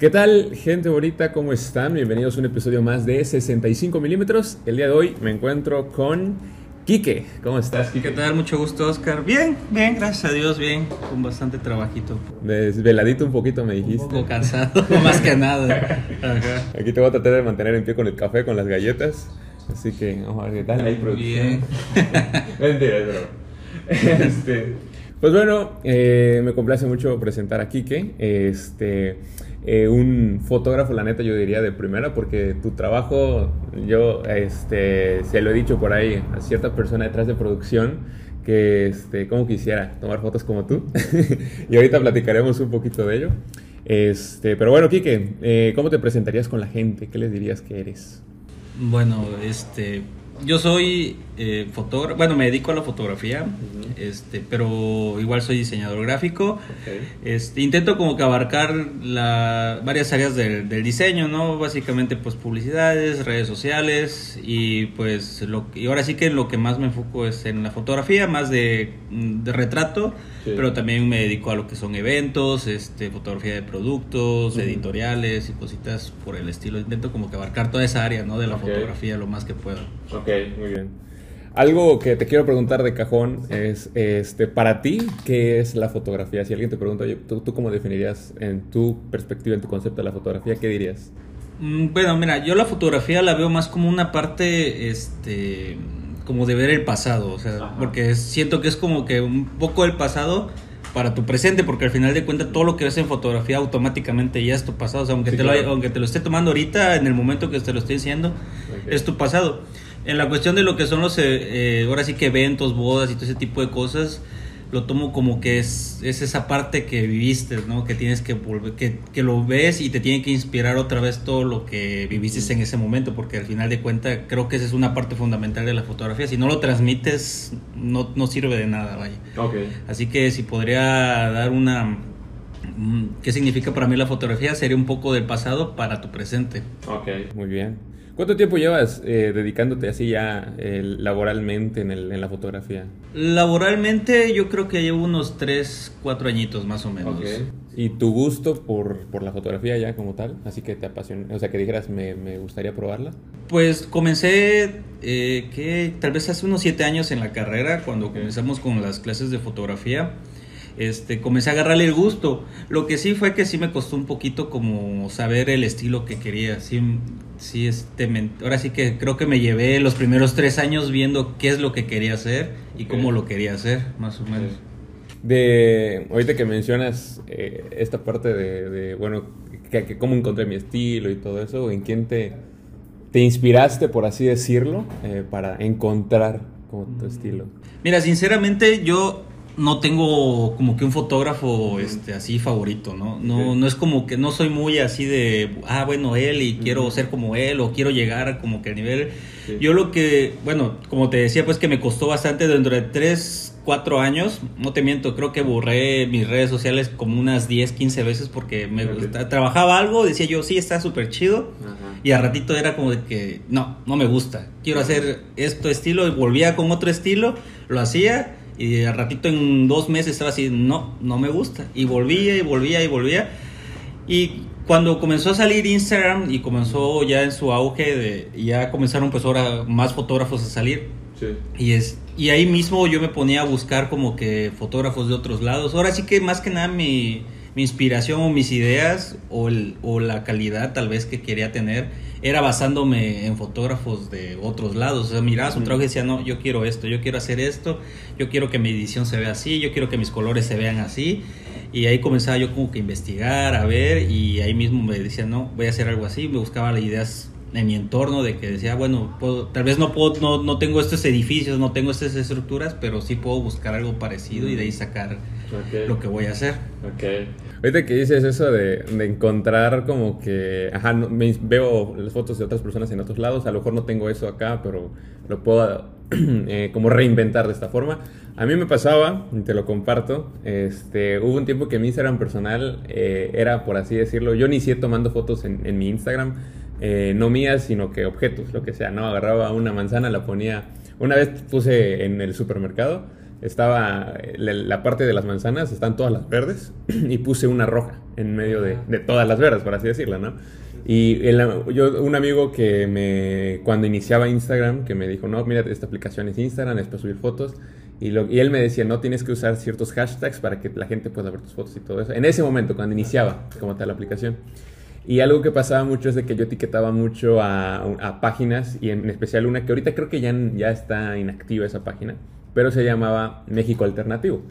¿Qué tal, gente bonita? ¿Cómo están? Bienvenidos a un episodio más de 65 milímetros. El día de hoy me encuentro con Quique. ¿Cómo estás, Quique? ¿Qué tal? Mucho gusto, Oscar. Bien, bien, gracias a Dios, bien. Con bastante trabajito. Desveladito un poquito, me dijiste. Un poco cansado, más que nada. Ajá. Aquí te voy a tratar de mantener en pie con el café, con las galletas. Así que vamos a ver qué tal. Ahí, Bien. Mentira, es broma. Este, pues bueno, eh, me complace mucho presentar a Quique. Este, eh, un fotógrafo, la neta, yo diría de primera, porque tu trabajo, yo este, se lo he dicho por ahí a cierta persona detrás de producción que, este, como quisiera tomar fotos como tú. y ahorita platicaremos un poquito de ello. Este, pero bueno, Quique, eh, ¿cómo te presentarías con la gente? ¿Qué les dirías que eres? Bueno, este, yo soy eh, fotógrafo, bueno, me dedico a la fotografía, este, pero igual soy diseñador gráfico. Okay. Este, intento como que abarcar la, varias áreas del, del, diseño, ¿no? Básicamente pues publicidades, redes sociales y pues lo, y ahora sí que lo que más me enfoco es en la fotografía, más de, de retrato, sí. pero también me dedico a lo que son eventos, este, fotografía de productos, uh -huh. editoriales y cositas por el estilo. Intento como que abarcar toda esa área, ¿no? De la okay. fotografía lo más que puedo. Ok, muy bien. Algo que te quiero preguntar de cajón es, este, para ti, ¿qué es la fotografía? Si alguien te pregunta, oye, ¿tú, ¿tú, cómo definirías en tu perspectiva, en tu concepto de la fotografía, qué dirías? Mm, Bueno, mira, yo la fotografía la veo más como una parte, este, como de ver el pasado, o sea, Ajá. porque siento que es como que un poco el pasado para tu presente, porque al final de cuentas todo lo que ves en fotografía automáticamente ya es tu pasado, o sea, aunque, sí, te, lo, aunque te lo esté tomando ahorita, en el momento que te lo estoy diciendo, okay. es tu pasado. En la cuestión de lo que son los, eh, ahora sí que eventos, bodas y todo ese tipo de cosas, lo tomo como que es, es esa parte que viviste, ¿no? Que tienes que volver, que, que, lo ves y te tiene que inspirar otra vez todo lo que viviste en ese momento, porque al final de cuentas creo que esa es una parte fundamental de la fotografía. Si no lo transmites, no, no sirve de nada, vaya. Okay. Así que si podría dar una... ¿Qué significa para mí la fotografía? Sería un poco del pasado para tu presente. Ok, muy bien. ¿Cuánto tiempo llevas eh, dedicándote así ya eh, laboralmente en, el, en, la fotografía? Laboralmente yo creo que llevo unos 3, 4 añitos más o menos. Okay. ¿Y tu gusto por, por, la fotografía ya como tal? Así que te apasiona, o sea, que dijeras, me, me gustaría probarla. Pues comencé, eh, que tal vez hace unos 7 años en la carrera, cuando okay. comenzamos con las clases de fotografía este, comencé a agarrarle el gusto. Lo que sí fue que sí me costó un poquito como saber el estilo que quería. Sí, sí, este, me, ahora sí que creo que me llevé los primeros tres años viendo qué es lo que quería hacer y cómo lo quería hacer, más o menos. De, ahorita que mencionas eh, esta parte de, de bueno, que, que, cómo encontré mi estilo y todo eso, ¿en quién te, te inspiraste, por así decirlo, eh, para encontrar como tu estilo? Mira, sinceramente yo no tengo como que un fotógrafo este así favorito, ¿no? No, no es como que no soy muy así de, ah, bueno, él y quiero ser como él o quiero llegar como que a nivel... Yo lo que, bueno, como te decía, pues que me costó bastante dentro de tres, cuatro años, no te miento, creo que borré mis redes sociales como unas 10, 15 veces porque me okay. trabajaba algo, decía yo, sí, está súper chido, uh -huh. y a ratito era como de que, no, no me gusta, quiero hacer esto estilo, y volvía con otro estilo, lo hacía y al ratito en dos meses estaba así, no, no me gusta. Y volvía y volvía y volvía. Y cuando comenzó a salir Instagram y comenzó ya en su auge, de, ya comenzaron pues ahora más fotógrafos a salir. Sí. Y, es, y ahí mismo yo me ponía a buscar como que fotógrafos de otros lados. Ahora sí que más que nada mi, mi inspiración o mis ideas o, el, o la calidad tal vez que quería tener era basándome en fotógrafos de otros lados. O sea, miraba su trabajo y decía, no, yo quiero esto, yo quiero hacer esto, yo quiero que mi edición se vea así, yo quiero que mis colores se vean así. Y ahí comenzaba yo como que a investigar, a ver, y ahí mismo me decía, no, voy a hacer algo así. Me buscaba las ideas en mi entorno de que decía, bueno, puedo, tal vez no, puedo, no, no tengo estos edificios, no tengo estas estructuras, pero sí puedo buscar algo parecido y de ahí sacar okay. lo que voy a hacer. Okay. Ahorita que dices eso de, de encontrar como que, ajá, no, me, veo las fotos de otras personas en otros lados, a lo mejor no tengo eso acá, pero lo puedo eh, como reinventar de esta forma. A mí me pasaba, te lo comparto, este, hubo un tiempo que mi Instagram personal eh, era, por así decirlo, yo inicié tomando fotos en, en mi Instagram, eh, no mías, sino que objetos, lo que sea, ¿no? Agarraba una manzana, la ponía, una vez puse en el supermercado, estaba la, parte de las manzanas, están todas las verdes, y puse una roja en medio de, de todas las verdes, por así decirlo, ¿no? Y yo, un amigo que me, cuando iniciaba Instagram, que me dijo, no, mira, esta aplicación es Instagram, es para subir fotos. Y, lo, y él me decía, no tienes que usar ciertos hashtags para que la gente pueda ver tus fotos y todo eso. En ese momento, cuando iniciaba como tal la aplicación. Y algo que pasaba mucho es de que yo etiquetaba mucho a, a páginas, y en especial una que ahorita creo que ya, ya está inactiva esa página pero se llamaba México Alternativo,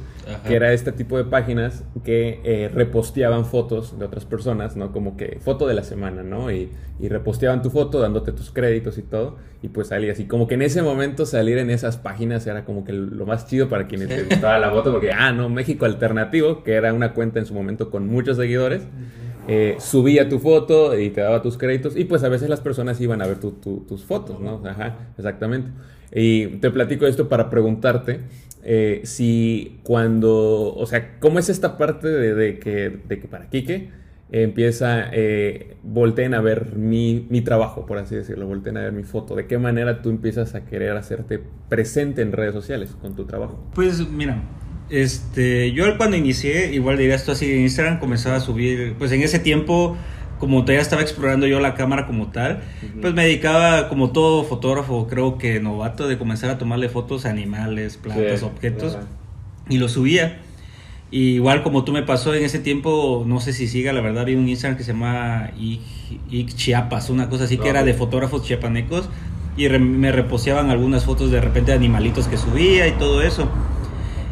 que era este tipo de páginas que eh, reposteaban fotos de otras personas, ¿no? Como que foto de la semana, ¿no? Y, y, reposteaban tu foto dándote tus créditos y todo, y pues salía así. Como que en ese momento salir en esas páginas era como que lo más chido para quienes les gustaba la foto, porque, ah, no, México Alternativo, que era una cuenta en su momento con muchos seguidores. Eh, subía tu foto y te daba tus créditos y pues a veces las personas iban a ver tus fotos, ¿no? Ajá, exactamente. Y te platico esto para preguntarte eh, si cuando, o sea, ¿cómo es esta parte de, que, de que para Quique empieza, eh, volteen a ver mi, mi, trabajo, por así decirlo, volteen a ver mi foto? ¿De qué manera tú empiezas a querer hacerte presente en redes sociales con tu trabajo? Pues mira, este, yo cuando inicié, igual diría esto así, en Instagram comenzaba a subir, pues en ese tiempo como todavía estaba explorando yo la cámara como tal, pues me dedicaba como todo fotógrafo, creo que novato, de comenzar a tomarle fotos a animales, plantas, objetos, y lo subía. igual como tú me pasó en ese tiempo, no sé si siga, la verdad, vi un Instagram que se llama Ic Chiapas, una cosa así que era de fotógrafos chiapanecos, y me reposeaban algunas fotos de repente de animalitos que subía y todo eso.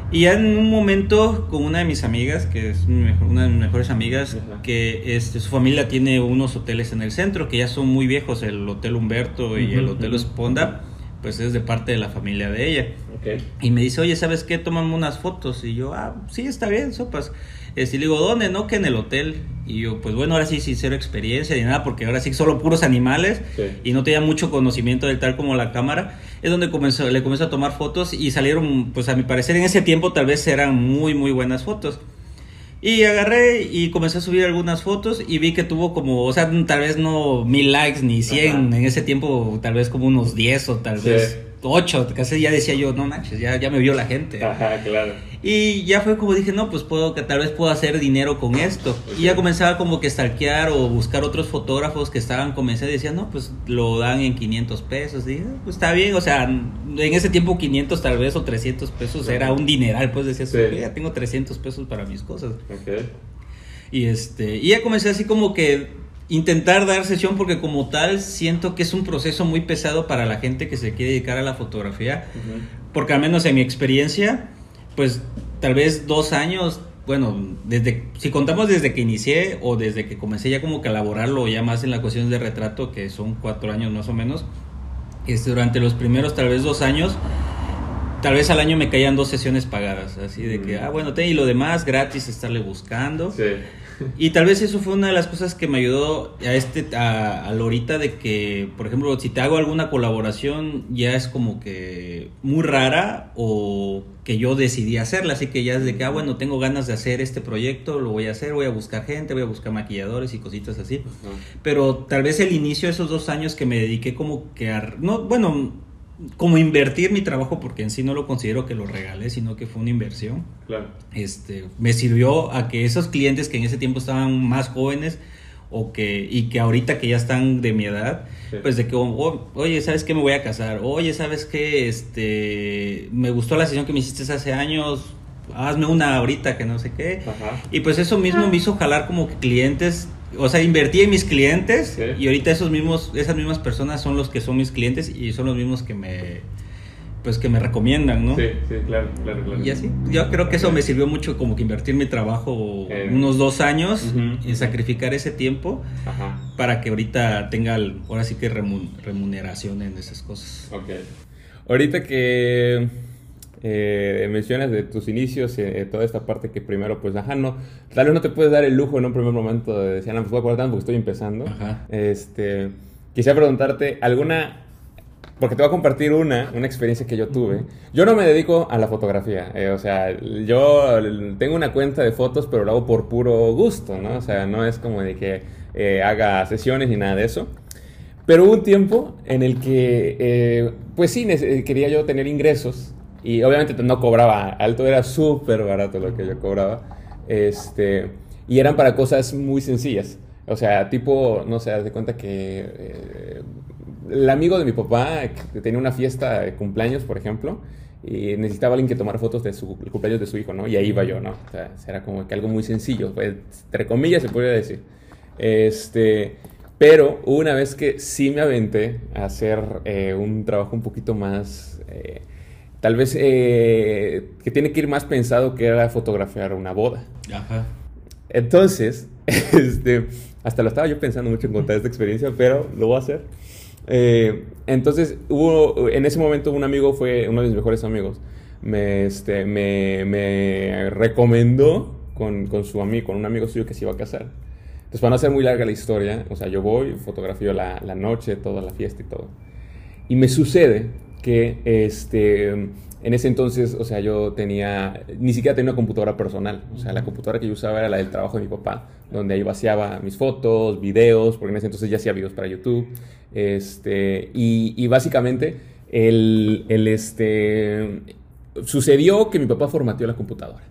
Y ya en un momento con una de mis amigas, que es una de mis mejores amigas, que este, su familia tiene unos hoteles en el centro, que ya son muy viejos, el Hotel Humberto y el Hotel Esponda, pues es de parte de la familia de ella. Y me dice, oye, ¿sabes qué? Tómame unas fotos. Y yo, ah, sí, está bien, sopas. Este, y le digo, ¿dónde? No, que en el hotel. Y yo, pues bueno, ahora sí, sin cero experiencia ni nada, porque ahora sí solo puros animales y no tenía mucho conocimiento del tal como la cámara. Es donde comenzó, le comenzó a tomar fotos y salieron, pues a mi parecer en ese tiempo tal vez eran muy, muy buenas fotos. Y agarré y comencé a subir algunas fotos y vi que tuvo como, o sea, tal vez no mil likes ni cien, en ese tiempo tal vez como unos diez o tal vez ocho, casi ya decía yo, no manches, ya, ya me vio la gente. Ajá, claro. Y ya fue como dije, no, pues puedo, que tal vez puedo hacer dinero con esto. Y ya comenzaba como que stalkear o buscar otros fotógrafos que estaban, comencé a decir, no, pues lo dan en 500 pesos. Y dije, pues está bien, o sea, en ese tiempo 500 tal vez o 300 pesos era un dineral, pues decías, ya tengo 300 pesos para mis cosas. Okay. Y este, y ya comencé así como que intentar dar sesión porque como tal siento que es un proceso muy pesado para la gente que se quiere dedicar a la fotografía, porque al menos en mi experiencia, pues tal vez dos años, bueno, desde si contamos desde que inicié o desde que comencé ya como que a elaborarlo ya más en la cuestión de retrato, que son cuatro años más o menos, este, durante los primeros tal vez dos años, tal vez al año me caían dos sesiones pagadas, así de que, ah, bueno, ten y lo demás gratis, estarle buscando. Sí. Y tal vez eso fue una de las cosas que me ayudó a este a, a ahorita de que, por ejemplo, si te hago alguna colaboración ya es como que muy rara o que yo decidí hacerla, así que ya es de que, ah, bueno, tengo ganas de hacer este proyecto, lo voy a hacer, voy a buscar gente, voy a buscar maquilladores y cositas así. Pero tal vez el inicio de esos dos años que me dediqué como que a, no, bueno, como invertir mi trabajo, porque en sí no lo considero que lo regalé, sino que fue una inversión. Claro. Este, me sirvió a que esos clientes que en ese tiempo estaban más jóvenes o que, y que ahorita que ya están de mi edad, pues de que, oh, oye, ¿sabes qué? Me voy a casar. Oye, ¿sabes qué? Este, me gustó la sesión que me hiciste hace años. Hazme una ahorita que no sé qué. Y pues eso mismo me hizo jalar como que clientes o sea, invertí en mis clientes y ahorita esos mismos, esas mismas personas son los que son mis clientes y son los mismos que me, pues que me recomiendan, ¿no? Sí, sí, claro, claro, claro. Y así, yo creo que eso me sirvió mucho como que invertir mi trabajo unos dos años y sacrificar ese tiempo para que ahorita tenga, ahora sí que remuneración en esas cosas. Ok. Ahorita que eh, mencionas de tus inicios, eh, toda esta parte que primero, pues, ajá, no, tal vez no te puedes dar el lujo en un primer momento de decir, no, pues voy a tanto porque estoy empezando. Este, quisiera preguntarte, ¿alguna porque te voy a compartir una, una experiencia que yo tuve. Yo no me dedico a la fotografía, eh, o sea, yo tengo una cuenta de fotos, pero lo hago por puro gusto, ¿no? O sea, no es como de que eh, haga sesiones ni nada de eso. Pero hubo un tiempo en el que, pues sí, quería yo tener ingresos Y obviamente no cobraba alto, era súper barato lo que yo cobraba. Este, y eran para cosas muy sencillas. O sea, tipo, no sé, haz de cuenta que eh, el amigo de mi papá que tenía una fiesta de cumpleaños, por ejemplo, y necesitaba alguien que tomara fotos de su cumpleaños de su hijo, ¿no? Y ahí iba yo, ¿no? O sea, era como que algo muy sencillo, pues, entre comillas se podría decir. Este, pero una vez que sí me aventé a hacer eh, un trabajo un poquito más, eh, tal vez eh, que tiene que ir más pensado que era fotografiar una boda. Ajá. Entonces, este, hasta lo estaba yo pensando mucho en contar esta experiencia, pero lo voy a hacer. Eh, entonces, hubo, en ese momento un amigo fue uno de mis mejores amigos. Me, este, me, me recomendó con, con, su amigo, con un amigo suyo que se iba a casar. Entonces, para no hacer muy larga la historia, o sea, yo voy, fotografío la, la noche, toda la fiesta y todo. Y me sucede que este, en ese entonces, o sea, yo tenía, ni siquiera tenía una computadora personal. O sea, la computadora que yo usaba era la del trabajo de mi papá, donde ahí vaciaba mis fotos, videos, porque en ese entonces ya hacía videos para YouTube. Este, y, básicamente, el, el, este, sucedió que mi papá formateó la computadora.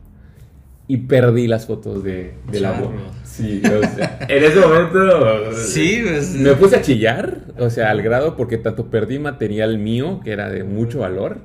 Y perdí las fotos de, de la boda. Sí, o sea, en ese momento sí, pues, me puse a chillar, o sea, al grado porque tanto perdí material mío, que era de mucho valor,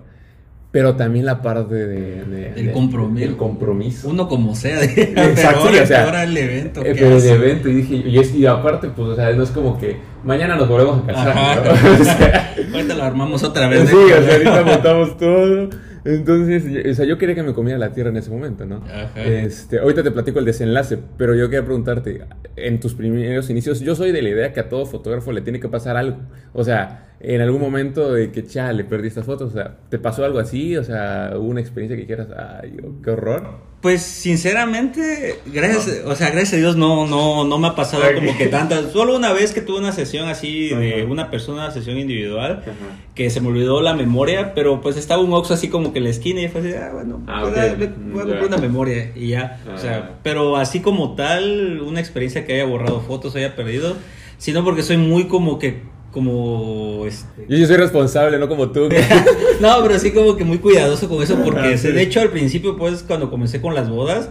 pero también la parte de, de, el, compromiso. el compromiso. Uno como sea. Exacto, o sea, ahora el evento. Eh, pero el evento, y dije, y, es, y, aparte, pues, o sea, no es como que mañana nos volvemos a casar. ¿no? o sea, ahorita lo armamos otra vez. Sí, o sea, ahorita montamos todo. Entonces, o sea, yo quería que me comiera la tierra en ese momento, ¿no? Ajá. Este, ahorita te platico el desenlace, pero yo quería preguntarte, en tus primeros inicios, yo soy de la idea que a todo fotógrafo le tiene que pasar algo. O sea, en algún momento de que, chale, perdí estas fotos, o sea, ¿te pasó algo así? O sea, ¿hubo una experiencia que quieras, ay, qué horror? Pues sinceramente, gracias, o sea, gracias a Dios no, no, no me ha pasado como que tantas. Solo una vez que tuve una sesión así de una persona, una sesión individual, que se me olvidó la memoria, pero pues estaba un oxo así como que en la esquina y fue así, ah, bueno, ah, pues, voy a comprar una memoria y ya. O sea, ah. pero así como tal, una experiencia que haya borrado fotos, haya perdido, sino porque soy muy como que como este... yo, soy responsable no como tú no pero sí como que muy cuidadoso con eso porque ah, de hecho al principio pues cuando comencé con las bodas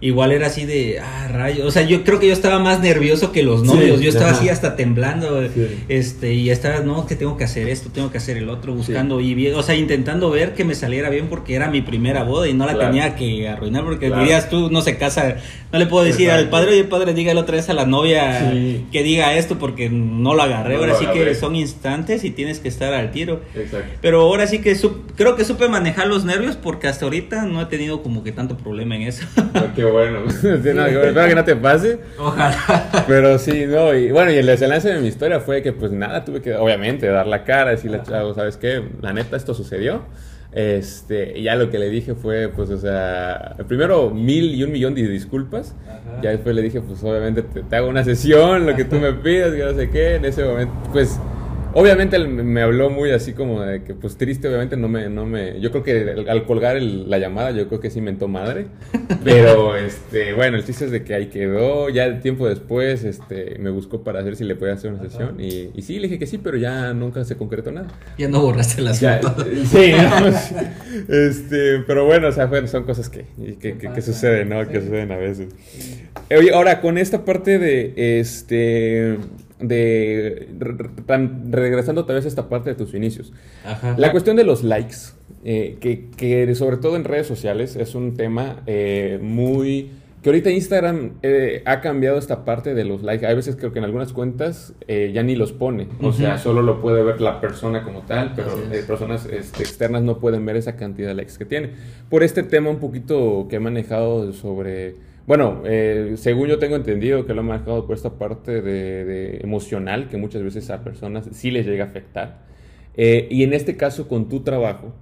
igual era así de ah rayos o sea yo creo que yo estaba más nervioso que los novios yo estaba así hasta temblando este y estaba no que tengo que hacer esto tengo que hacer el otro buscando y bien o sea intentando ver que me saliera bien porque era mi primera boda y no la tenía que arruinar porque dirías tú no se casa no le puedo decir al padre y el padre dígale otra vez a la novia que diga esto porque no lo agarré ahora sí que son instantes y tienes que estar al tiro. Exacto. Pero ahora sí que creo que supe manejar los nervios porque hasta ahorita no he tenido como que tanto problema en eso. Ah, qué bueno. espero que no te pase. Ojalá. Pero sí, no. Y bueno, y el desenlace de mi historia fue que pues nada, tuve que obviamente dar la cara, decirle a chavo, ¿sabes qué? La neta, esto sucedió. Este, ya lo que le dije fue, pues, o sea, primero mil y un millón de disculpas. Ya después le dije, pues, obviamente te, hago una sesión, lo que tú me pidas, que no sé qué. En ese momento, pues, Obviamente me habló muy así como de que, pues triste, obviamente no me, no me, yo creo que al colgar la llamada, yo creo que sí mentó madre, pero este, bueno, el chiste es de que ahí quedó, ya tiempo después, este, me buscó para hacer si le podía hacer una sesión y, y, sí, le dije que sí, pero ya nunca se concretó nada. Ya no borraste las fotos. Sí, este, pero bueno, o sea, son cosas que, que, que, suceden, ¿no? Que suceden a veces. Oye, ahora, con esta parte de, este de regresando tal vez a esta parte de tus inicios. La cuestión de los likes, eh, que, que, sobre todo en redes sociales es un tema eh, muy... Que ahorita Instagram eh, ha cambiado esta parte de los likes. Hay veces creo que en algunas cuentas ya ni los pone. O sea, solo lo puede ver la persona como tal, pero personas este, externas no pueden ver esa cantidad de likes que tiene. Por este tema un poquito que he manejado sobre bueno, eh, según yo tengo entendido que lo ha marcado por esta parte de, emocional que muchas veces a personas sí les llega a afectar. Eh, y en este caso con tu trabajo,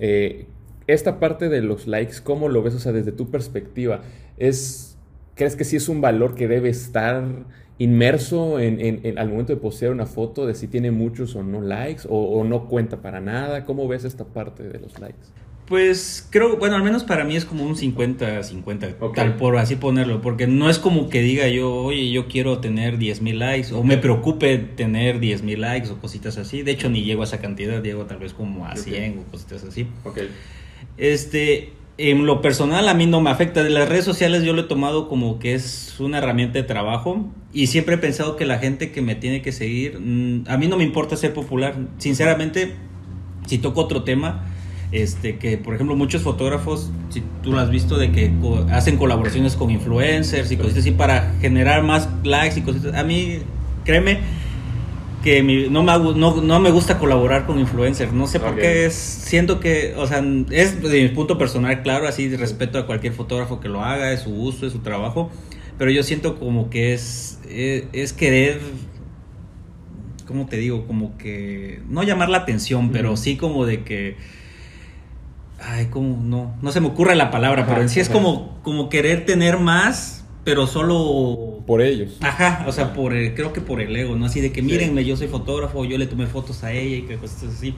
eh, esta parte de los likes, ¿cómo lo ves? O sea, desde tu perspectiva, ¿es, ¿crees que sí es un valor que debe estar inmerso en, al momento de postear una foto de si tiene muchos o no likes o, o no cuenta para nada? ¿Cómo ves esta parte de los likes? Pues creo, bueno, al menos para mí es como un 50-50, tal por así ponerlo, porque no es como que diga yo, oye, yo quiero tener 10 mil likes, o me preocupe tener 10 mil likes o cositas así. De hecho, ni llego a esa cantidad, llego tal vez como a 100 o cositas así. Este, en lo personal a mí no me afecta. De las redes sociales yo lo he tomado como que es una herramienta de trabajo y siempre he pensado que la gente que me tiene que seguir, mm, a mí no me importa ser popular. Sinceramente, si toco otro tema, este que por ejemplo muchos fotógrafos, si tú lo has visto, de que hacen colaboraciones con influencers y cosas así para generar más likes y cosas. A mí, créeme, que no, me, no, no, me gusta colaborar con influencers. No sé por qué es. Siento que, o sea, es de mi punto personal, claro, así respeto a cualquier fotógrafo que lo haga, es su gusto, es su trabajo. Pero yo siento como que es, es, querer. ¿Cómo te digo? Como que. No llamar la atención, pero sí como de que. Ay, como no. No se me ocurre la palabra, pero en sí es como, como querer tener más pero solo... Por ellos. Ajá, o sea, por creo que por el ego, ¿no? Así de que mírenme, yo soy fotógrafo, yo le tomé fotos a ella y que cosas así.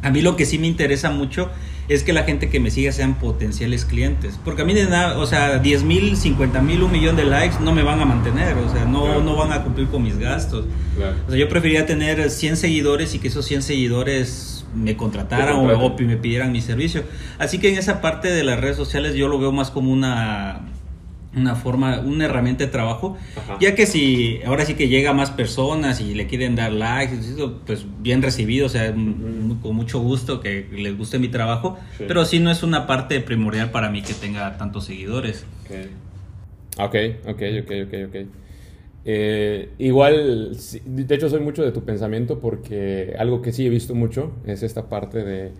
A mí lo que sí me interesa mucho es que la gente que me siga sean potenciales clientes. Porque a mí de nada, o sea, 10 mil, 50 mil, un millón de likes no me van a mantener. O sea, no, no van a cumplir con mis gastos. O sea, yo preferiría tener 100 seguidores y que esos 100 seguidores me contrataran o, o me pidieran mi servicio. Así que en esa parte de las redes sociales yo lo veo más como una una forma, una herramienta de trabajo, ya que si ahora sí que llega más personas y le quieren dar likes, pues bien recibido, o sea, con mucho gusto que les guste mi trabajo, pero sí no es una parte primordial para mí que tenga tantos seguidores. Ok, ok, ok, ok, ok. Eh, igual, de hecho soy mucho de tu pensamiento porque algo que sí he visto mucho es esta parte de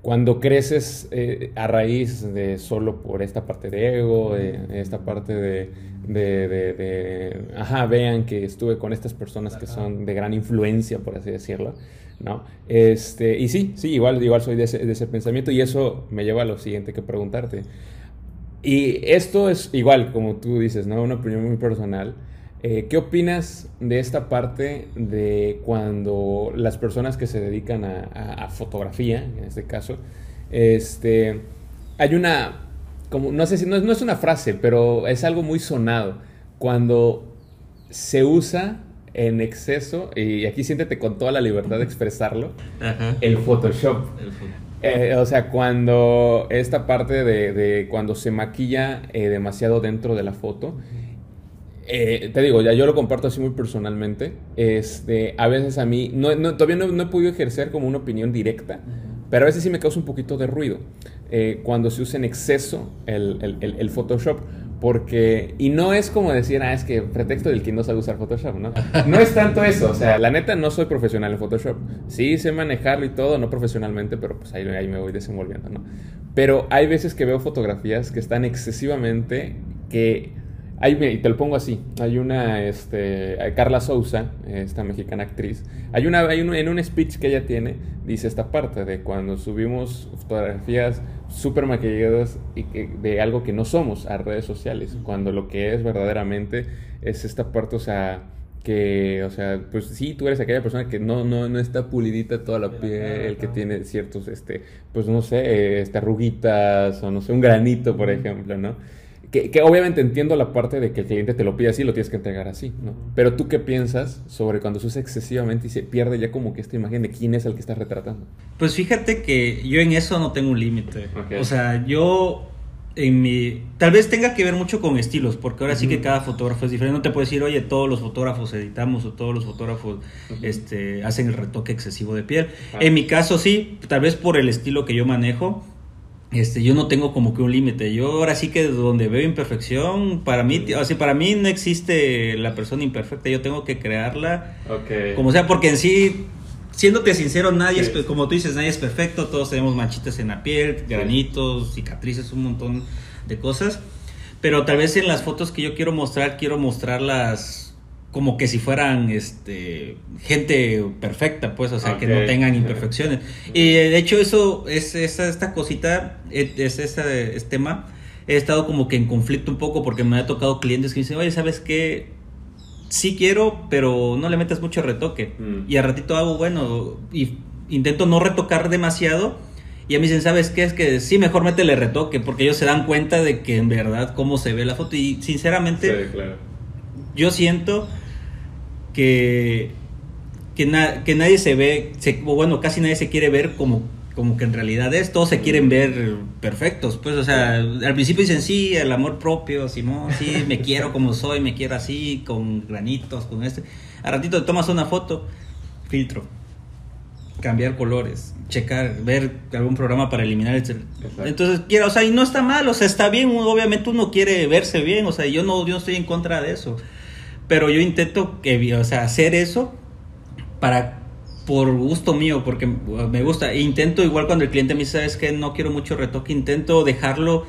cuando creces eh, a raíz de solo por esta parte de ego, de, esta parte de, de, ajá, vean que estuve con estas personas que son de gran influencia, por así decirlo, ¿no? Este, y sí, sí, igual, igual soy de ese, de ese pensamiento y eso me lleva a lo siguiente que preguntarte. Y esto es igual, como tú dices, ¿no? Una opinión muy personal. Eh, ¿Qué opinas de esta parte de cuando las personas que se dedican a, fotografía, en este caso, este, hay una, como, no sé si, no, es una frase, pero es algo muy sonado, cuando se usa en exceso, y aquí siéntete con toda la libertad de expresarlo, el Photoshop. Eh, o sea, cuando esta parte de, cuando se maquilla eh, demasiado dentro de la foto, eh, te digo, ya yo lo comparto así muy personalmente. Este, a veces a mí, no, todavía no, he podido ejercer como una opinión directa, pero a veces sí me causa un poquito de ruido eh, cuando se usa en exceso el, el, el, Photoshop. Porque, y no es como decir, ah, es que pretexto del que no sabe usar Photoshop, ¿no? No es tanto eso, o sea, la neta no soy profesional en Photoshop. Sí sé manejarlo y todo, no profesionalmente, pero pues ahí, ahí me voy desenvolviendo, ¿no? Pero hay veces que veo fotografías que están excesivamente, que hay, y te lo pongo así, hay una, este, Carla Souza, esta mexicana actriz, hay una, hay en un speech que ella tiene, dice esta parte de cuando subimos fotografías súper maquilladas y de algo que no somos a redes sociales, cuando lo que es verdaderamente es esta parte, o sea, que, o sea, pues sí, tú eres aquella persona que no, no, no está pulidita toda la piel, que tiene ciertos, este, pues no sé, este, arruguitas o no sé, un granito, por ejemplo, ¿no? Que, obviamente entiendo la parte de que el cliente te lo pide así, lo tienes que entregar así, ¿no? Pero tú qué piensas sobre cuando se usa excesivamente y se pierde ya como que esta imagen de quién es el que estás retratando? Pues fíjate que yo en eso no tengo un límite. O sea, yo en mi... Tal vez tenga que ver mucho con estilos, porque ahora sí que cada fotógrafo es diferente. No te puedo decir, oye, todos los fotógrafos editamos o todos los fotógrafos este, hacen el retoque excesivo de piel. En mi caso sí, tal vez por el estilo que yo manejo este, yo no tengo como que un límite. Yo ahora sí que donde veo imperfección, para mí, o para mí no existe la persona imperfecta. Yo tengo que crearla como sea, porque en sí, siéndote sincero, nadie es, como tú dices, nadie es perfecto. Todos tenemos manchitas en la piel, granitos, cicatrices, un montón de cosas. Pero tal vez en las fotos que yo quiero mostrar, quiero mostrarlas como que si fueran este gente perfecta, pues, o sea, que no tengan imperfecciones. Y de hecho eso es esta, esta cosita, es, este, tema, he estado como que en conflicto un poco porque me ha tocado clientes que dicen, oye, ¿sabes qué? Sí quiero, pero no le metas mucho retoque. Mm. Y al ratito hago, bueno, y intento no retocar demasiado. Y a mí dicen, ¿sabes qué? Es que sí, mejor métele retoque, porque ellos se dan cuenta de que en verdad cómo se ve la foto. Y sinceramente, yo siento que, que, nadie se ve, bueno, casi nadie se quiere ver como como que en realidad es, todos se quieren ver perfectos, pues, o sea, al principio dicen, sí, el amor propio, Simón, sí, me quiero como soy, me quiero así, con granitos, con este. A ratito te tomas una foto, filtro, cambiar colores, checar, ver algún programa para eliminar, etc. Entonces, quiero, o sea, y no está mal, o sea, está bien, obviamente uno quiere verse bien, o sea, yo no, yo no estoy en contra de eso, pero yo intento que, o sea, hacer eso para por gusto mío, porque me gusta. E intento, igual cuando el cliente me dice, sabes que no quiero mucho retoque, intento dejarlo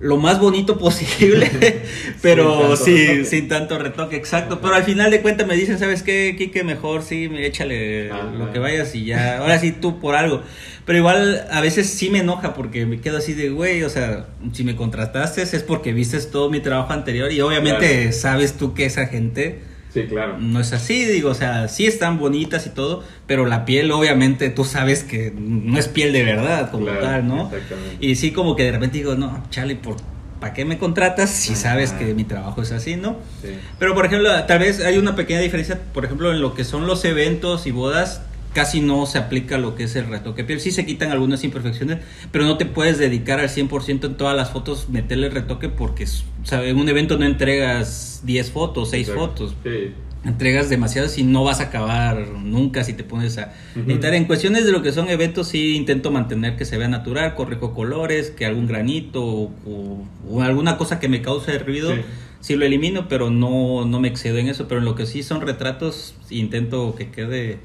lo más bonito posible, pero sí, sin tanto retoque, exacto. Pero al final de cuentas me dicen, ¿sabes qué, Kike? Mejor sí, échale lo que vayas y ya, ahora sí tú por algo. Pero igual a veces sí me enoja porque me quedo así de, güey, o sea, si me contrataste es porque viste todo mi trabajo anterior y obviamente sabes tú que esa gente Sí, claro. No es así, digo, o sea, sí están bonitas y todo, pero la piel obviamente tú sabes que no es piel de verdad como tal, ¿no? Exactamente. Y sí como que de repente digo, no, Charlie, ¿por ¿para qué me contratas si sabes que mi trabajo es así, no? Sí. Pero por ejemplo, tal vez hay una pequeña diferencia, por ejemplo, en lo que son los eventos y bodas, casi no se aplica lo que es el retoque piel. Sí se quitan algunas imperfecciones, pero no te puedes dedicar al 100% en todas las fotos, meterle retoque porque en un evento no entregas 10 fotos, 6 fotos. Entregas demasiadas y no vas a acabar nunca si te pones a editar. En cuestiones de lo que son eventos, sí intento mantener que se vea natural, corrijo colores, que algún granito o, alguna cosa que me cause ruido. Sí. lo elimino, pero no, no me excedo en eso. Pero en lo que sí son retratos, intento que quede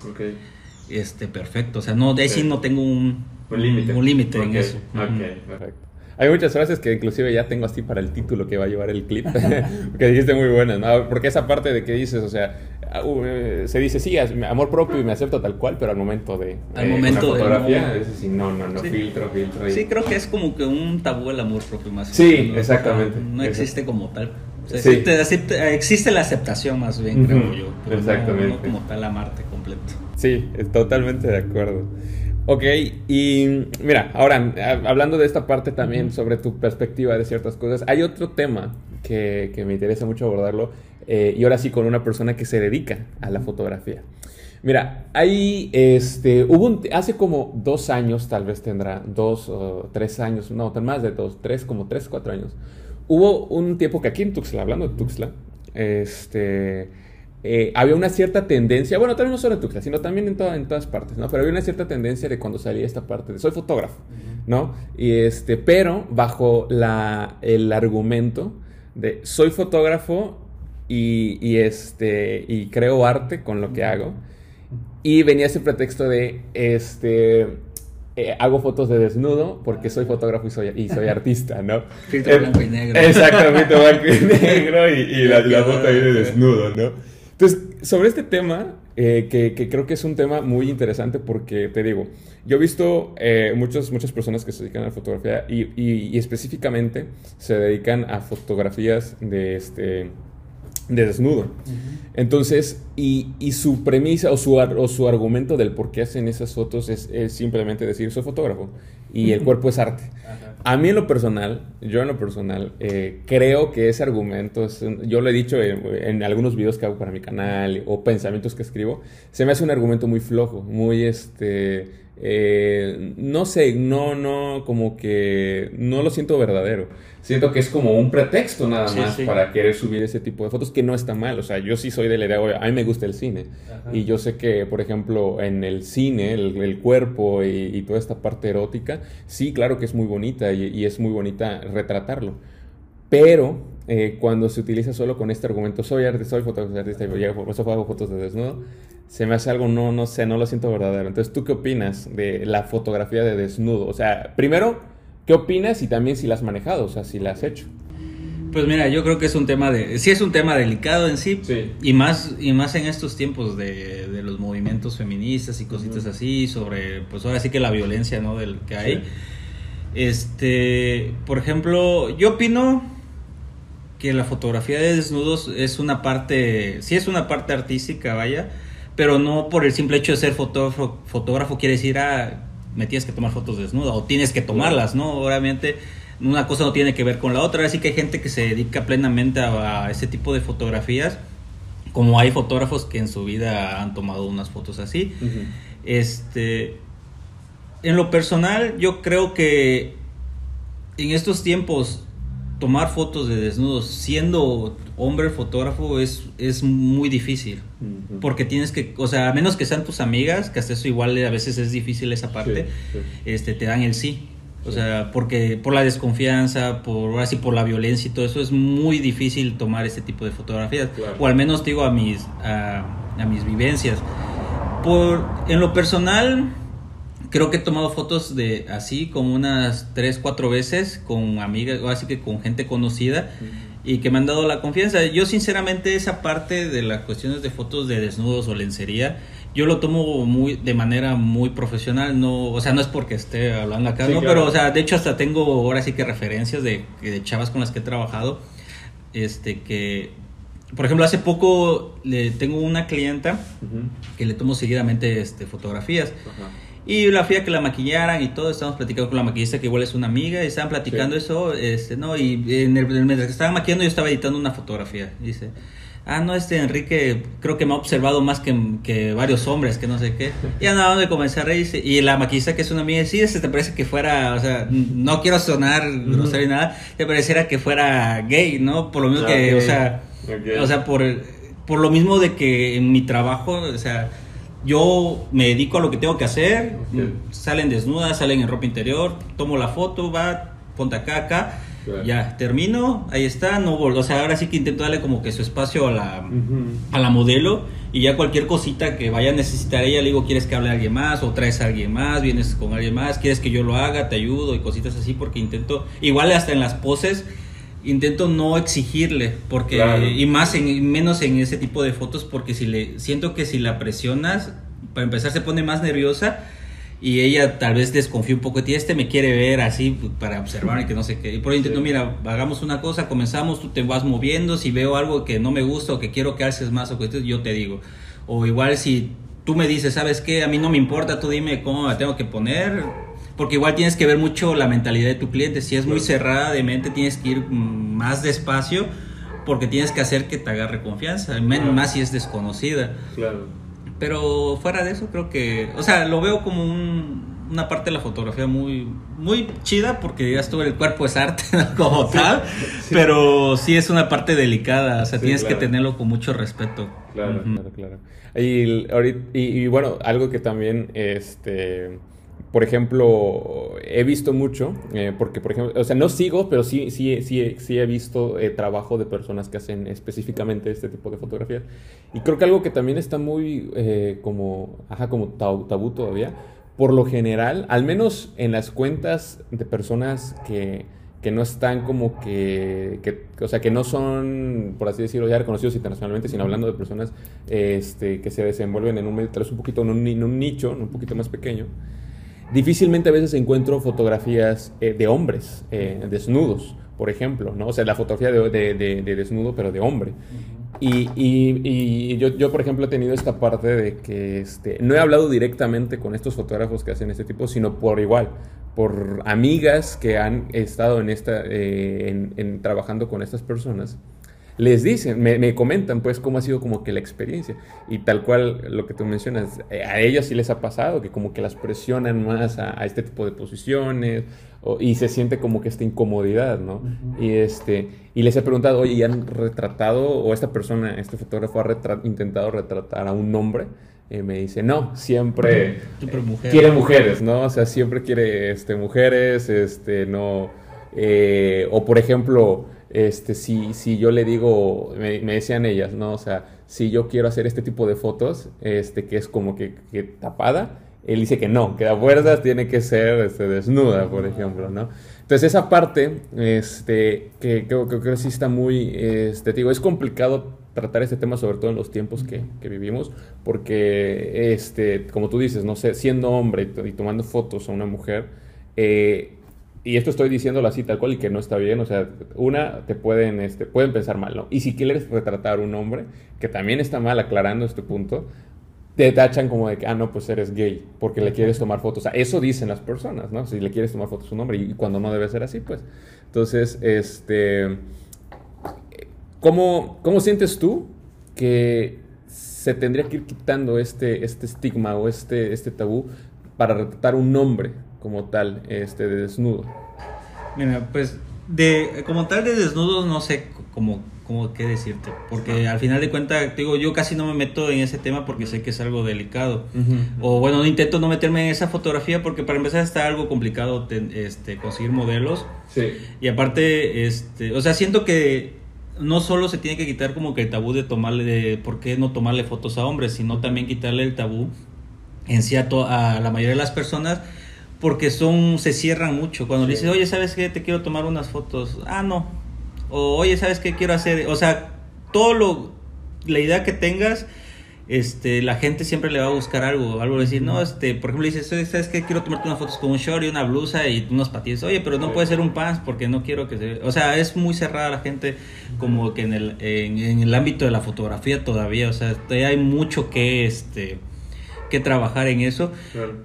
este, perfecto. O sea, no, de ahí sí no tengo un, límite un, límite en eso. perfecto. Hay muchas frases que inclusive ya tengo así para el título que va a llevar el clip, que dijiste muy buenas, ¿no? Porque esa parte de que dices, o sea, ah, uh, se dice, sí, amor propio y me acepto tal cual, pero al momento de al momento de fotografía, no, no, no, no, filtro, filtro. Sí, creo que es como que un tabú el amor propio más. Sí, exactamente. No, existe como tal. existe, la aceptación más bien, creo yo. Exactamente. No, como tal amarte completo. Sí, totalmente de acuerdo. Ok, y mira, ahora, hablando de esta parte también sobre tu perspectiva de ciertas cosas, hay otro tema que, que me interesa mucho abordarlo, eh, y ahora sí con una persona que se dedica a la fotografía. Mira, hay, este, hubo hace como dos años, tal vez tendrá dos o tres años, no, más de dos, tres, como tres, cuatro años. Hubo un tiempo que aquí en Tuxtla, hablando de Tuxtla, este, eh, había una cierta tendencia, bueno, también no solo en Tuxtla, sino también en, en todas partes, ¿no? Pero había una cierta tendencia de cuando salía esta parte de soy fotógrafo, ¿no? Y este, pero bajo la, el argumento de soy fotógrafo y, y, este, y creo arte con lo que hago. Y venía ese pretexto de, este, eh, hago fotos de desnudo porque soy fotógrafo y soy, y soy artista, ¿no? Filtro blanco y negro. Exactamente, blanco y negro y, y la, la, foto ahí de desnudo, ¿no? Entonces, sobre este tema, eh, que, creo que es un tema muy interesante porque, te digo, yo he visto eh, muchas, muchas personas que se dedican a la fotografía y, específicamente se dedican a fotografías de, este, de desnudo. Entonces, y, su premisa o su, o su argumento del por qué hacen esas fotos es, es simplemente decir, soy fotógrafo y el cuerpo es arte. A mí en lo personal, yo en lo personal, eh, creo que ese argumento, es yo lo he dicho en, algunos videos que hago para mi canal o pensamientos que escribo, se me hace un argumento muy flojo, muy este, eh, no sé, no, no, como que no lo siento verdadero siento que es como un pretexto nada más para querer subir ese tipo de fotos, que no está mal. O sea, yo sí soy de la idea, a mí me gusta el cine. Y yo sé que, por ejemplo, en el cine, el, cuerpo y, toda esta parte erótica, sí, claro que es muy bonita y, es muy bonita retratarlo. Pero eh, cuando se utiliza solo con este argumento, soy artista, soy fotógrafo, y hago fotos de desnudo, se me hace algo, no, no sé, no lo siento verdadero. Entonces, ¿tú qué opinas de la fotografía de desnudo? O sea, primero, ¿Qué opinas y también si la has manejado, o sea, si la has hecho? Pues mira, yo creo que es un tema de, sí es un tema delicado en sí, y más y más en estos tiempos de, de los movimientos feministas y cositas así sobre, pues ahora sí que la violencia, ¿no? Del que hay. Este, por ejemplo, yo opino que la fotografía de desnudos es una parte, sí es una parte artística, vaya, pero no por el simple hecho de ser fotógrafo, fotógrafo quiere decir ah me tienes que tomar fotos desnuda o tienes que tomarlas, ¿no? Obviamente una cosa no tiene que ver con la otra, así que hay gente que se dedica plenamente a, ese tipo de fotografías, como hay fotógrafos que en su vida han tomado unas fotos así. Este en lo personal, yo creo que en estos tiempos tomar fotos de desnudos siendo hombre fotógrafo es, es muy difícil. Porque tienes que, o sea, a menos que sean tus amigas, que hasta eso igual a veces es difícil esa parte, este te dan el sí. O sea, porque por la desconfianza, por así por la violencia y todo eso es muy difícil tomar este tipo de fotografías. O al menos digo a mis a, a mis vivencias. Por en lo personal creo que he tomado fotos de así como unas tres, cuatro veces con amigas, o así que con gente conocida y que me han dado la confianza. Yo sinceramente esa parte de las cuestiones de fotos de desnudos o lencería, yo lo tomo muy de manera muy profesional, no, o sea, no es porque esté hablando acá, ¿no? Pero, o sea, de hecho hasta tengo ahora sí que referencias de, de chavas con las que he trabajado, este, que, por ejemplo, hace poco le tengo una clienta que le tomo seguidamente este, fotografías. Y la fui a que la maquillaran y todo, estábamos platicando con la maquillista que igual es una amiga, y estaban platicando eso, este, ¿no? Y en el, mientras que estaban maquillando yo estaba editando una fotografía. dice, ah, no, este Enrique creo que me ha observado más que, que varios hombres, que no sé qué. Y nada, de comencé a reírse. Y la maquillista que es una amiga, sí, este te parece que fuera, o sea, no quiero sonar grosero ni nada, te pareciera que fuera gay, ¿no? Por lo mismo que, o sea, o sea, por, por lo mismo de que en mi trabajo, o sea yo me dedico a lo que tengo que hacer, salen desnudas, salen en ropa interior, tomo la foto, va, ponte acá, acá, ya, termino, ahí está, no o sea, ahora sí que intento darle como que su espacio a la, a la modelo y ya cualquier cosita que vaya a necesitar ella, le digo, ¿quieres que hable a alguien más? O traes a alguien más, vienes con alguien más, ¿quieres que yo lo haga? Te ayudo y cositas así porque intento, igual hasta en las poses, intento no exigirle porque y más en menos en ese tipo de fotos porque si le siento que si la presionas para empezar se pone más nerviosa y ella tal vez desconfía un poco de ti este me quiere ver así para observar y que no sé qué. Y por ahí intento mira hagamos una cosa comenzamos tú te vas moviendo si veo algo que no me gusta o que quiero que haces más o que yo te digo. O igual si tú me dices sabes qué a mí no me importa tú dime cómo me tengo que poner porque igual tienes que ver mucho la mentalidad de tu cliente. Si es muy cerrada de mente, tienes que ir más despacio porque tienes que hacer que te agarre confianza, más si es desconocida. Claro. Pero fuera de eso, creo que, o sea, lo veo como una parte de la fotografía muy, muy chida porque ya estuve el cuerpo es arte como tal, pero sí es una parte delicada, o sea, tienes que tenerlo con mucho respeto. Claro, claro, claro. Y, y, bueno, algo que también, este por ejemplo, he visto mucho, eh, porque, por ejemplo, o sea, no sigo, pero sí, sí, sí, sí he visto eh, trabajo de personas que hacen específicamente este tipo de fotografías. Y creo que algo que también está muy eh, como, ajá, como tabú todavía, por lo general, al menos en las cuentas de personas que, que no están como que, que, o sea, que no son, por así decirlo, ya reconocidos internacionalmente, sino hablando de personas este, que se desenvuelven en un medio, tal vez un poquito en un, en un nicho, un poquito más pequeño difícilmente a veces encuentro fotografías eh, de hombres eh, desnudos, por ejemplo, ¿no? O sea, la fotografía de, de, desnudo, pero de hombre. Y, y, yo, yo, por ejemplo, he tenido esta parte de que este, no he hablado directamente con estos fotógrafos que hacen este tipo, sino por igual, por amigas que han estado en esta, eh, en, trabajando con estas personas les dicen, me, comentan pues cómo ha sido como que la experiencia. Y tal cual lo que tú mencionas, eh, a ellos sí les ha pasado que como que las presionan más a, este tipo de posiciones y se siente como que esta incomodidad, ¿no? Y este y les he preguntado, oye, ¿y han retratado o esta persona, este fotógrafo ha intentado retratar a un hombre? Y me dice, no, siempre, quiere mujeres, ¿no? O sea, siempre quiere este, mujeres, este, no... Eh, o por ejemplo, este, si, si yo le digo, me, decían ellas, ¿no? O sea, si yo quiero hacer este tipo de fotos, este, que es como que, tapada, él dice que no, que a fuerzas tiene que ser este, desnuda, por ejemplo, ¿no? Entonces esa parte, este, que creo que, sí está muy, este, digo, es complicado tratar este tema, sobre todo en los tiempos que, que, vivimos, porque, este, como tú dices, no sé, siendo hombre y, tomando fotos a una mujer, eh, y esto estoy diciéndolo así tal cual y que no está bien, o sea, una, te pueden, este, pueden pensar mal, ¿no? Y si quieres retratar a un hombre, que también está mal aclarando este punto, te tachan como de que, ah, no, pues eres gay, porque le quieres tomar fotos. O sea, eso dicen las personas, ¿no? Si le quieres tomar fotos a un hombre y cuando no debe ser así, pues. Entonces, este, ¿cómo, cómo sientes tú que se tendría que ir quitando este, este estigma o este, este tabú para retratar un hombre como tal, este, de desnudo? Mira, pues de como tal de desnudos no sé cómo, cómo qué decirte, porque al final de cuentas, digo, yo casi no me meto en ese tema porque sé que es algo delicado. O bueno, intento no meterme en esa fotografía porque para empezar está algo complicado este, conseguir modelos. Sí. Y aparte, este, o sea, siento que no solo se tiene que quitar como que el tabú de tomarle, de por qué no tomarle fotos a hombres, sino también quitarle el tabú en sí a, a la mayoría de las personas porque son se cierran mucho. Cuando le dices oye sabes qué te quiero tomar unas fotos ah no o oye sabes qué quiero hacer o sea todo lo la idea que tengas este la gente siempre le va a buscar algo algo decir no este por ejemplo dices sabes qué quiero tomarte unas fotos con un short y una blusa y unos patines oye pero no puede ser un pants porque no quiero que se o sea es muy cerrada la gente como que en el en el ámbito de la fotografía todavía. O sea hay mucho que este que trabajar en eso.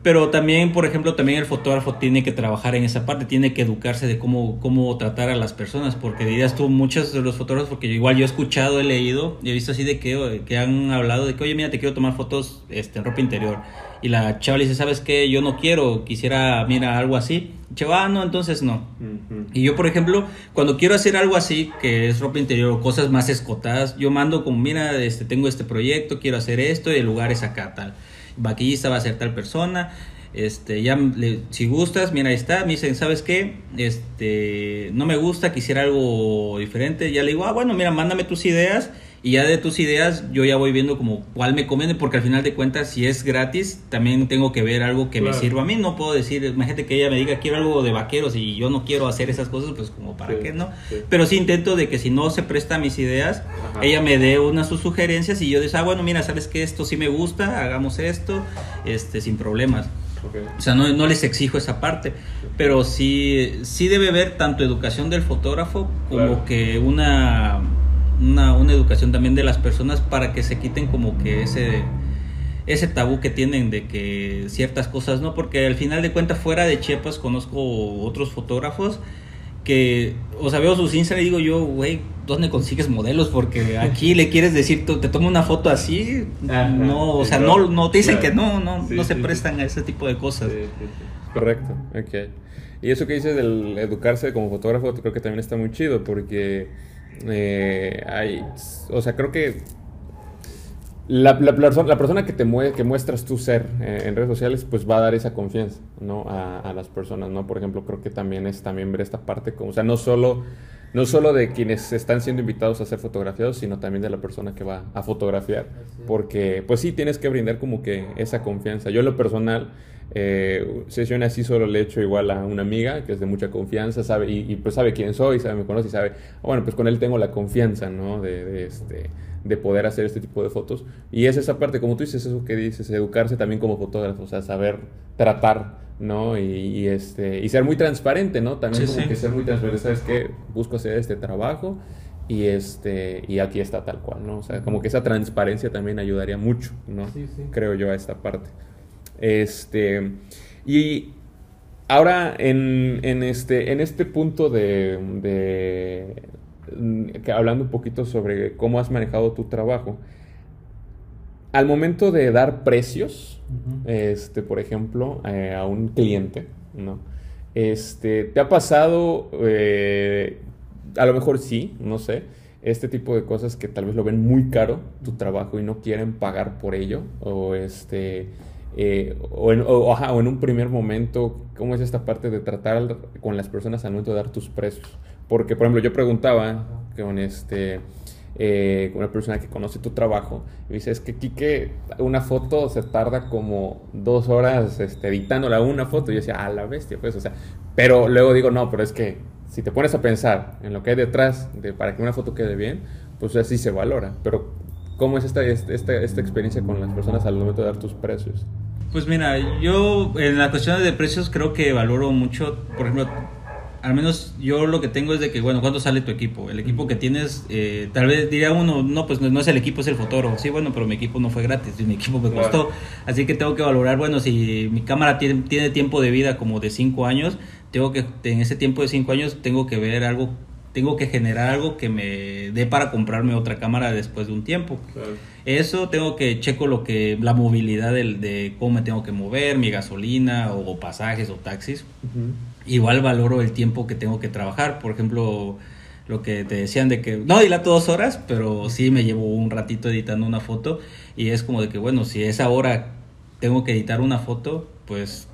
Pero también, por ejemplo, también el fotógrafo tiene que trabajar en esa parte, tiene que educarse de cómo, cómo tratar a las personas, porque dirías tú, muchos de los fotógrafos, porque igual yo he escuchado, he leído, y he visto así de que, que han hablado de que, oye, mira, te quiero tomar fotos este, en ropa interior. Y la chava le dice, ¿sabes qué? Yo no quiero, quisiera, mira, algo así. Chava, ah, no, entonces no. Y yo, por ejemplo, cuando quiero hacer algo así, que es ropa interior o cosas más escotadas, yo mando como, mira, este, tengo este proyecto, quiero hacer esto y el lugar es acá, tal vaquillista va a ser tal persona. Este, ya si gustas, mira, ahí está. Me dicen, ¿sabes qué? Este, no me gusta, quisiera algo diferente. Ya le digo, ah, bueno, mira, mándame tus ideas y ya de tus ideas yo ya voy viendo como cuál me conviene, porque al final de cuentas, si es gratis, también tengo que ver algo que me sirva a mí. No puedo decir, imagínate que ella me diga, quiero algo de vaqueros y yo no quiero hacer esas cosas, pues como para qué, ¿no? Pero sí intento de que si no se presta a mis ideas, ella me dé unas sus sugerencias y yo digo, ah, bueno, mira, sabes que esto sí me gusta, hagamos esto, este, sin problemas. O sea, no, no, les exijo esa parte, pero sí, sí debe haber tanto educación del fotógrafo como que una una, una educación también de las personas para que se quiten como que ese ese tabú que tienen de que ciertas cosas no, porque al final de cuentas fuera de Chiapas conozco otros fotógrafos que, o sea, veo sus Instagram y digo yo, güey, ¿dónde consigues modelos? Porque aquí le quieres decir, te tomo una foto así, no, o sea, no, no te dicen que no, no, no se prestan a ese tipo de cosas. Correcto, ok. Y eso que dices del educarse como fotógrafo, creo que también está muy chido, porque eh, hay, o sea, creo que la, la, la persona que te mueve, que muestras tu ser eh, en redes sociales, pues va a dar esa confianza, ¿no? A, a, las personas, ¿no? Por ejemplo, creo que también es también ver esta parte, como, o sea, no solo, no solo de quienes están siendo invitados a ser fotografiados, sino también de la persona que va a fotografiar, porque, pues sí, tienes que brindar como que esa confianza. Yo en lo personal, eh, sesiones así solo le he hecho igual a una amiga que es de mucha confianza, sabe, y, pues sabe quién soy, sabe, me conoce y sabe, bueno, pues con él tengo la confianza, ¿no? De, este, de poder hacer este tipo de fotos. Y es esa parte, como tú dices, eso que dices, educarse también como fotógrafo, o sea, saber tratar, ¿no? Y, este, y ser muy transparente, ¿no? También como que ser muy transparente, ¿sabes qué? Busco hacer este trabajo y este y aquí está tal cual, ¿no? O sea, como que esa transparencia también ayudaría mucho, ¿no? Creo yo a esta parte. Este, y ahora en, en este, en este punto de, de que hablando un poquito sobre cómo has manejado tu trabajo, al momento de dar precios, este, por ejemplo, eh, a un cliente, ¿no? Este, ¿te ha pasado, eh, a lo mejor sí, no sé, este tipo de cosas que tal vez lo ven muy caro tu trabajo y no quieren pagar por ello? O este, eh, o, en, o, en, un primer momento, ¿cómo es esta parte de tratar con las personas al momento de dar tus precios? Porque, por ejemplo, yo preguntaba con, este, eh, con una persona que conoce tu trabajo y dice, es que Kike, una foto se tarda como dos horas este, editándola una foto. Y yo decía, ah, la bestia, pues, o sea, pero luego digo, no, pero es que si te pones a pensar en lo que hay detrás de, para que una foto quede bien, pues así se valora. Pero, ¿cómo es esta, esta, esta experiencia con las personas al momento de dar tus precios? Pues mira, yo en la cuestión de precios creo que valoro mucho, por ejemplo, al menos yo lo que tengo es de que, bueno, ¿cuánto sale tu equipo? El equipo que tienes, eh, tal vez diría uno, no, pues no, es el equipo, es el fotógrafo. Sí, bueno, pero mi equipo no fue gratis, mi equipo me costó. Así que tengo que valorar, bueno, si mi cámara tiene, tiene tiempo de vida como de 5 años, tengo que, en ese tiempo de 5 años, tengo que ver algo tengo que generar algo que me dé para comprarme otra cámara después de un tiempo. Eso tengo que checo lo que la movilidad de, cómo me tengo que mover, mi gasolina o, pasajes o taxis. Igual valoro el tiempo que tengo que trabajar. Por ejemplo, lo que te decían de que no dilato dos horas, pero sí me llevo un ratito editando una foto y es como de que bueno, si esa hora tengo que editar una foto, pues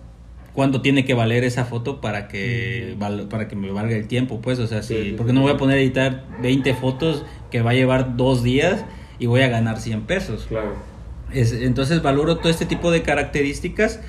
cuánto tiene que valer esa foto para que para que me valga el tiempo, pues, o sea, sí, porque no voy a poner a editar 20 fotos que va a llevar dos días y voy a ganar 100 pesos. Claro. entonces valoro todo este tipo de características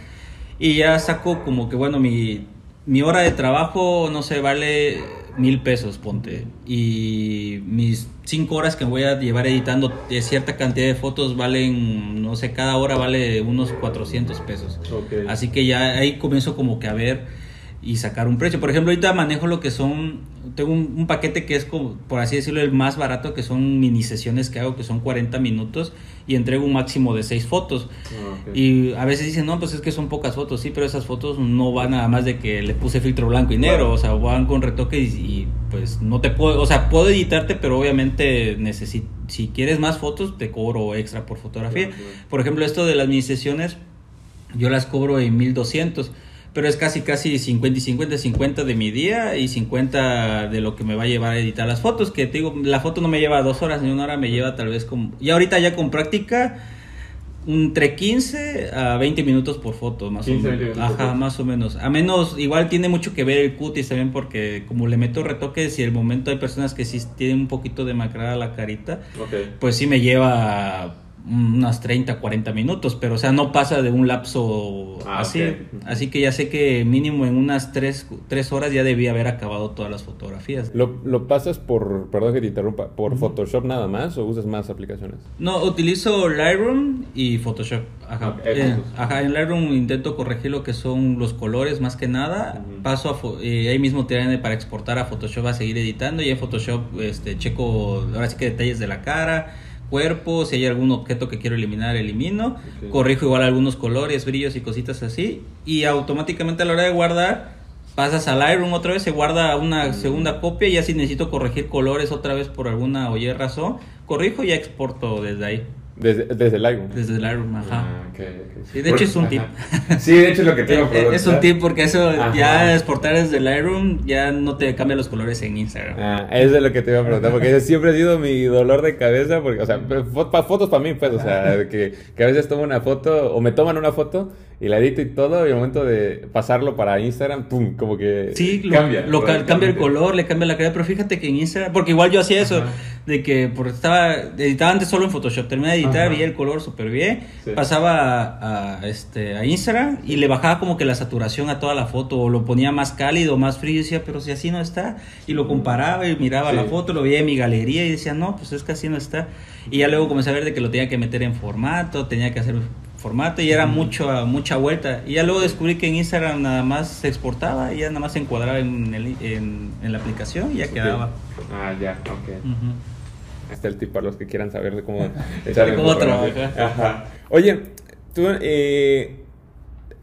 y ya saco como que, bueno, mi, mi hora de trabajo, no sé, vale mil pesos, ponte. Y mis cinco horas que voy a llevar editando de cierta cantidad de fotos valen, no sé, cada hora vale unos 400 pesos. Así que ya ahí comienzo como que a ver y sacar un precio. Por ejemplo, ahorita manejo lo que son, tengo un, paquete que es como, por así decirlo, el más barato, que son mini sesiones que hago, que son 40 minutos y entrego un máximo de 6 fotos. Ah, y a veces dicen, no, pues es que son pocas fotos, sí, pero esas fotos no van nada más de que le puse filtro blanco y negro, o sea, van con retoque y, pues no te puedo, o sea, puedo editarte, pero obviamente necesito, si quieres más fotos, te cobro extra por fotografía. Por ejemplo, esto de las mini sesiones, yo las cobro en 1200 pero es casi casi 50 y 50, 50 de mi día y 50 de lo que me va a llevar a editar las fotos, que te digo, la foto no me lleva dos horas ni una hora, me lleva tal vez como, y ahorita ya con práctica, entre 15 a 20 minutos por foto, más o menos. Ajá, más o menos. A menos, igual tiene mucho que ver el cutis también porque como le meto retoques y el momento hay personas que sí tienen un poquito de macrada la carita, pues sí me lleva unas 30, 40 minutos, pero o sea, no pasa de un lapso ah, así. Así que ya sé que mínimo en unas 3, horas ya debía haber acabado todas las fotografías. ¿Lo, lo pasas por, perdón que te interrumpa, por Photoshop nada más o usas más aplicaciones? No, utilizo Lightroom y Photoshop. Ajá. Eh, ajá, en Lightroom intento corregir lo que son los colores más que nada. Paso a, eh, ahí mismo te para exportar a Photoshop a seguir editando y en Photoshop este, checo ahora sí que detalles de la cara cuerpo, si hay algún objeto que quiero eliminar, elimino, corrijo igual algunos colores, brillos y cositas así, y automáticamente a la hora de guardar, pasas al Lightroom otra vez, se guarda una segunda copia, y ya si necesito corregir colores otra vez por alguna o razón, corrijo y exporto desde ahí. Desde, desde el Lightroom. Desde el Lightroom, ajá. Ah, sí, de hecho es un tip. Sí, de hecho es lo que te iba a preguntar. Es un tip porque eso ya exportar desde Lightroom ya no te cambia los colores en Instagram. Ah, eso es lo que te iba a preguntar porque siempre ha sido mi dolor de cabeza porque, o sea, fotos para mí, pues, o sea, que, que a veces tomo una foto o me toman una foto y la edito y todo, y al momento de pasarlo para Instagram, pum, como que sí, cambia. Lo, cambia el color, le cambia la calidad, pero fíjate que en Instagram, porque igual yo hacía eso, de que porque estaba, editaba antes solo en Photoshop, terminé de editar, vi el color súper bien, pasaba a, este, a Instagram y le bajaba como que la saturación a toda la foto, o lo ponía más cálido, más frío, y decía, pero si así no está, y lo comparaba y miraba la foto, lo veía en mi galería y decía, no, pues es que así no está, y ya luego comencé a ver de que lo tenía que meter en formato, tenía que hacer formato y era mucho, mucha vuelta. Y ya luego descubrí que en Instagram nada más se exportaba y ya nada más se encuadraba en, el, en, la aplicación y ya quedaba. Ah, ya, ok. Está el tip para los que quieran saber de cómo, cómo trabajar. Oye, tú, eh,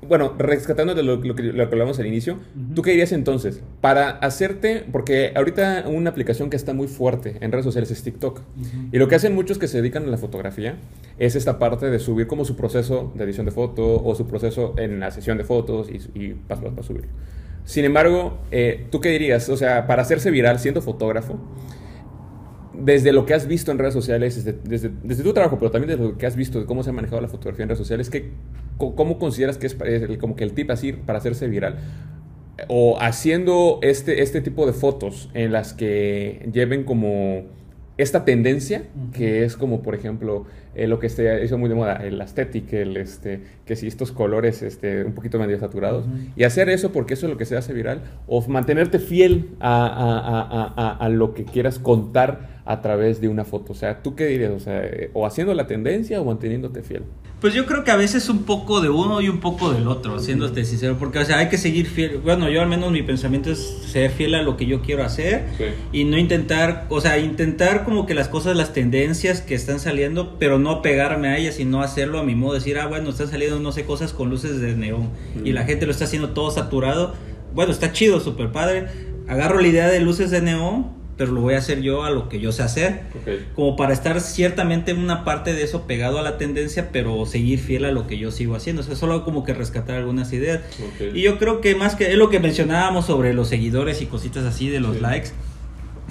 bueno, rescatando de lo, que, lo que hablamos al inicio, ¿tú qué dirías entonces? Para hacerte, porque ahorita una aplicación que está muy fuerte en redes sociales es TikTok. Y lo que hacen muchos que se dedican a la fotografía es esta parte de subir como su proceso de edición de foto o su proceso en la sesión de fotos y, y paso a paso subirlo. Sin embargo, eh, ¿tú qué dirías? O sea, para hacerse viral siendo fotógrafo, desde lo que has visto en redes sociales, desde, desde, tu trabajo, pero también desde lo que has visto de cómo se ha manejado la fotografía en redes sociales, ¿qué, ¿cómo consideras que es como que el tip así para hacerse viral? O haciendo este, este tipo de fotos en las que lleven como esta tendencia, que es como, por ejemplo, eh, lo que se hizo muy de moda, el aesthetic, el, este, que si estos colores este, un poquito medio saturados, y hacer eso porque eso es lo que se hace viral, o mantenerte fiel a, a, a, a, lo que quieras contar a través de una foto. O sea, ¿tú qué dirías? O sea, eh, o haciendo la tendencia o manteniéndote fiel. Pues yo creo que a veces un poco de uno y un poco del otro, siéndote sincero, porque o sea, hay que seguir fiel. Bueno, yo al menos mi pensamiento es ser fiel a lo que yo quiero hacer y no intentar, o sea, intentar como que las cosas, las tendencias que están saliendo, pero no pegarme a ellas, sino hacerlo a mi modo, decir, ah, bueno, están saliendo, no sé, cosas con luces de neón y la gente lo está haciendo todo saturado. Bueno, está chido, súper padre. Agarro la idea de luces de neón, pero lo voy a hacer yo a lo que yo sé hacer. Como para estar ciertamente en una parte de eso pegado a la tendencia, pero seguir fiel a lo que yo sigo haciendo. O sea, solo como que rescatar algunas ideas. Y yo creo que más que es lo que mencionábamos sobre los seguidores y cositas así de los likes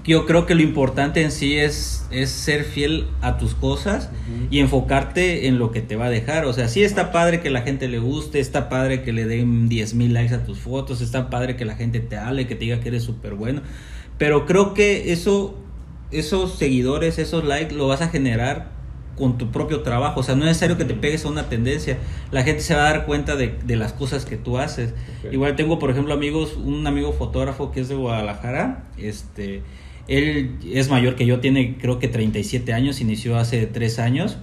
yo creo que lo importante en sí es, es ser fiel a tus cosas y enfocarte en lo que te va a dejar. O sea, sí está padre que la gente le guste, está padre que le den 10 mil likes a tus fotos, está padre que la gente te hable, que te diga que eres súper bueno. Pero creo que eso, esos seguidores, esos likes, lo vas a generar con tu propio trabajo. O sea, no es necesario que te pegues a una tendencia. La gente se va a dar cuenta de, de las cosas que tú haces. Igual tengo, por ejemplo, amigos, un amigo fotógrafo que es de Guadalajara, este él es mayor que yo, tiene creo que 37 años, inició hace 3 años.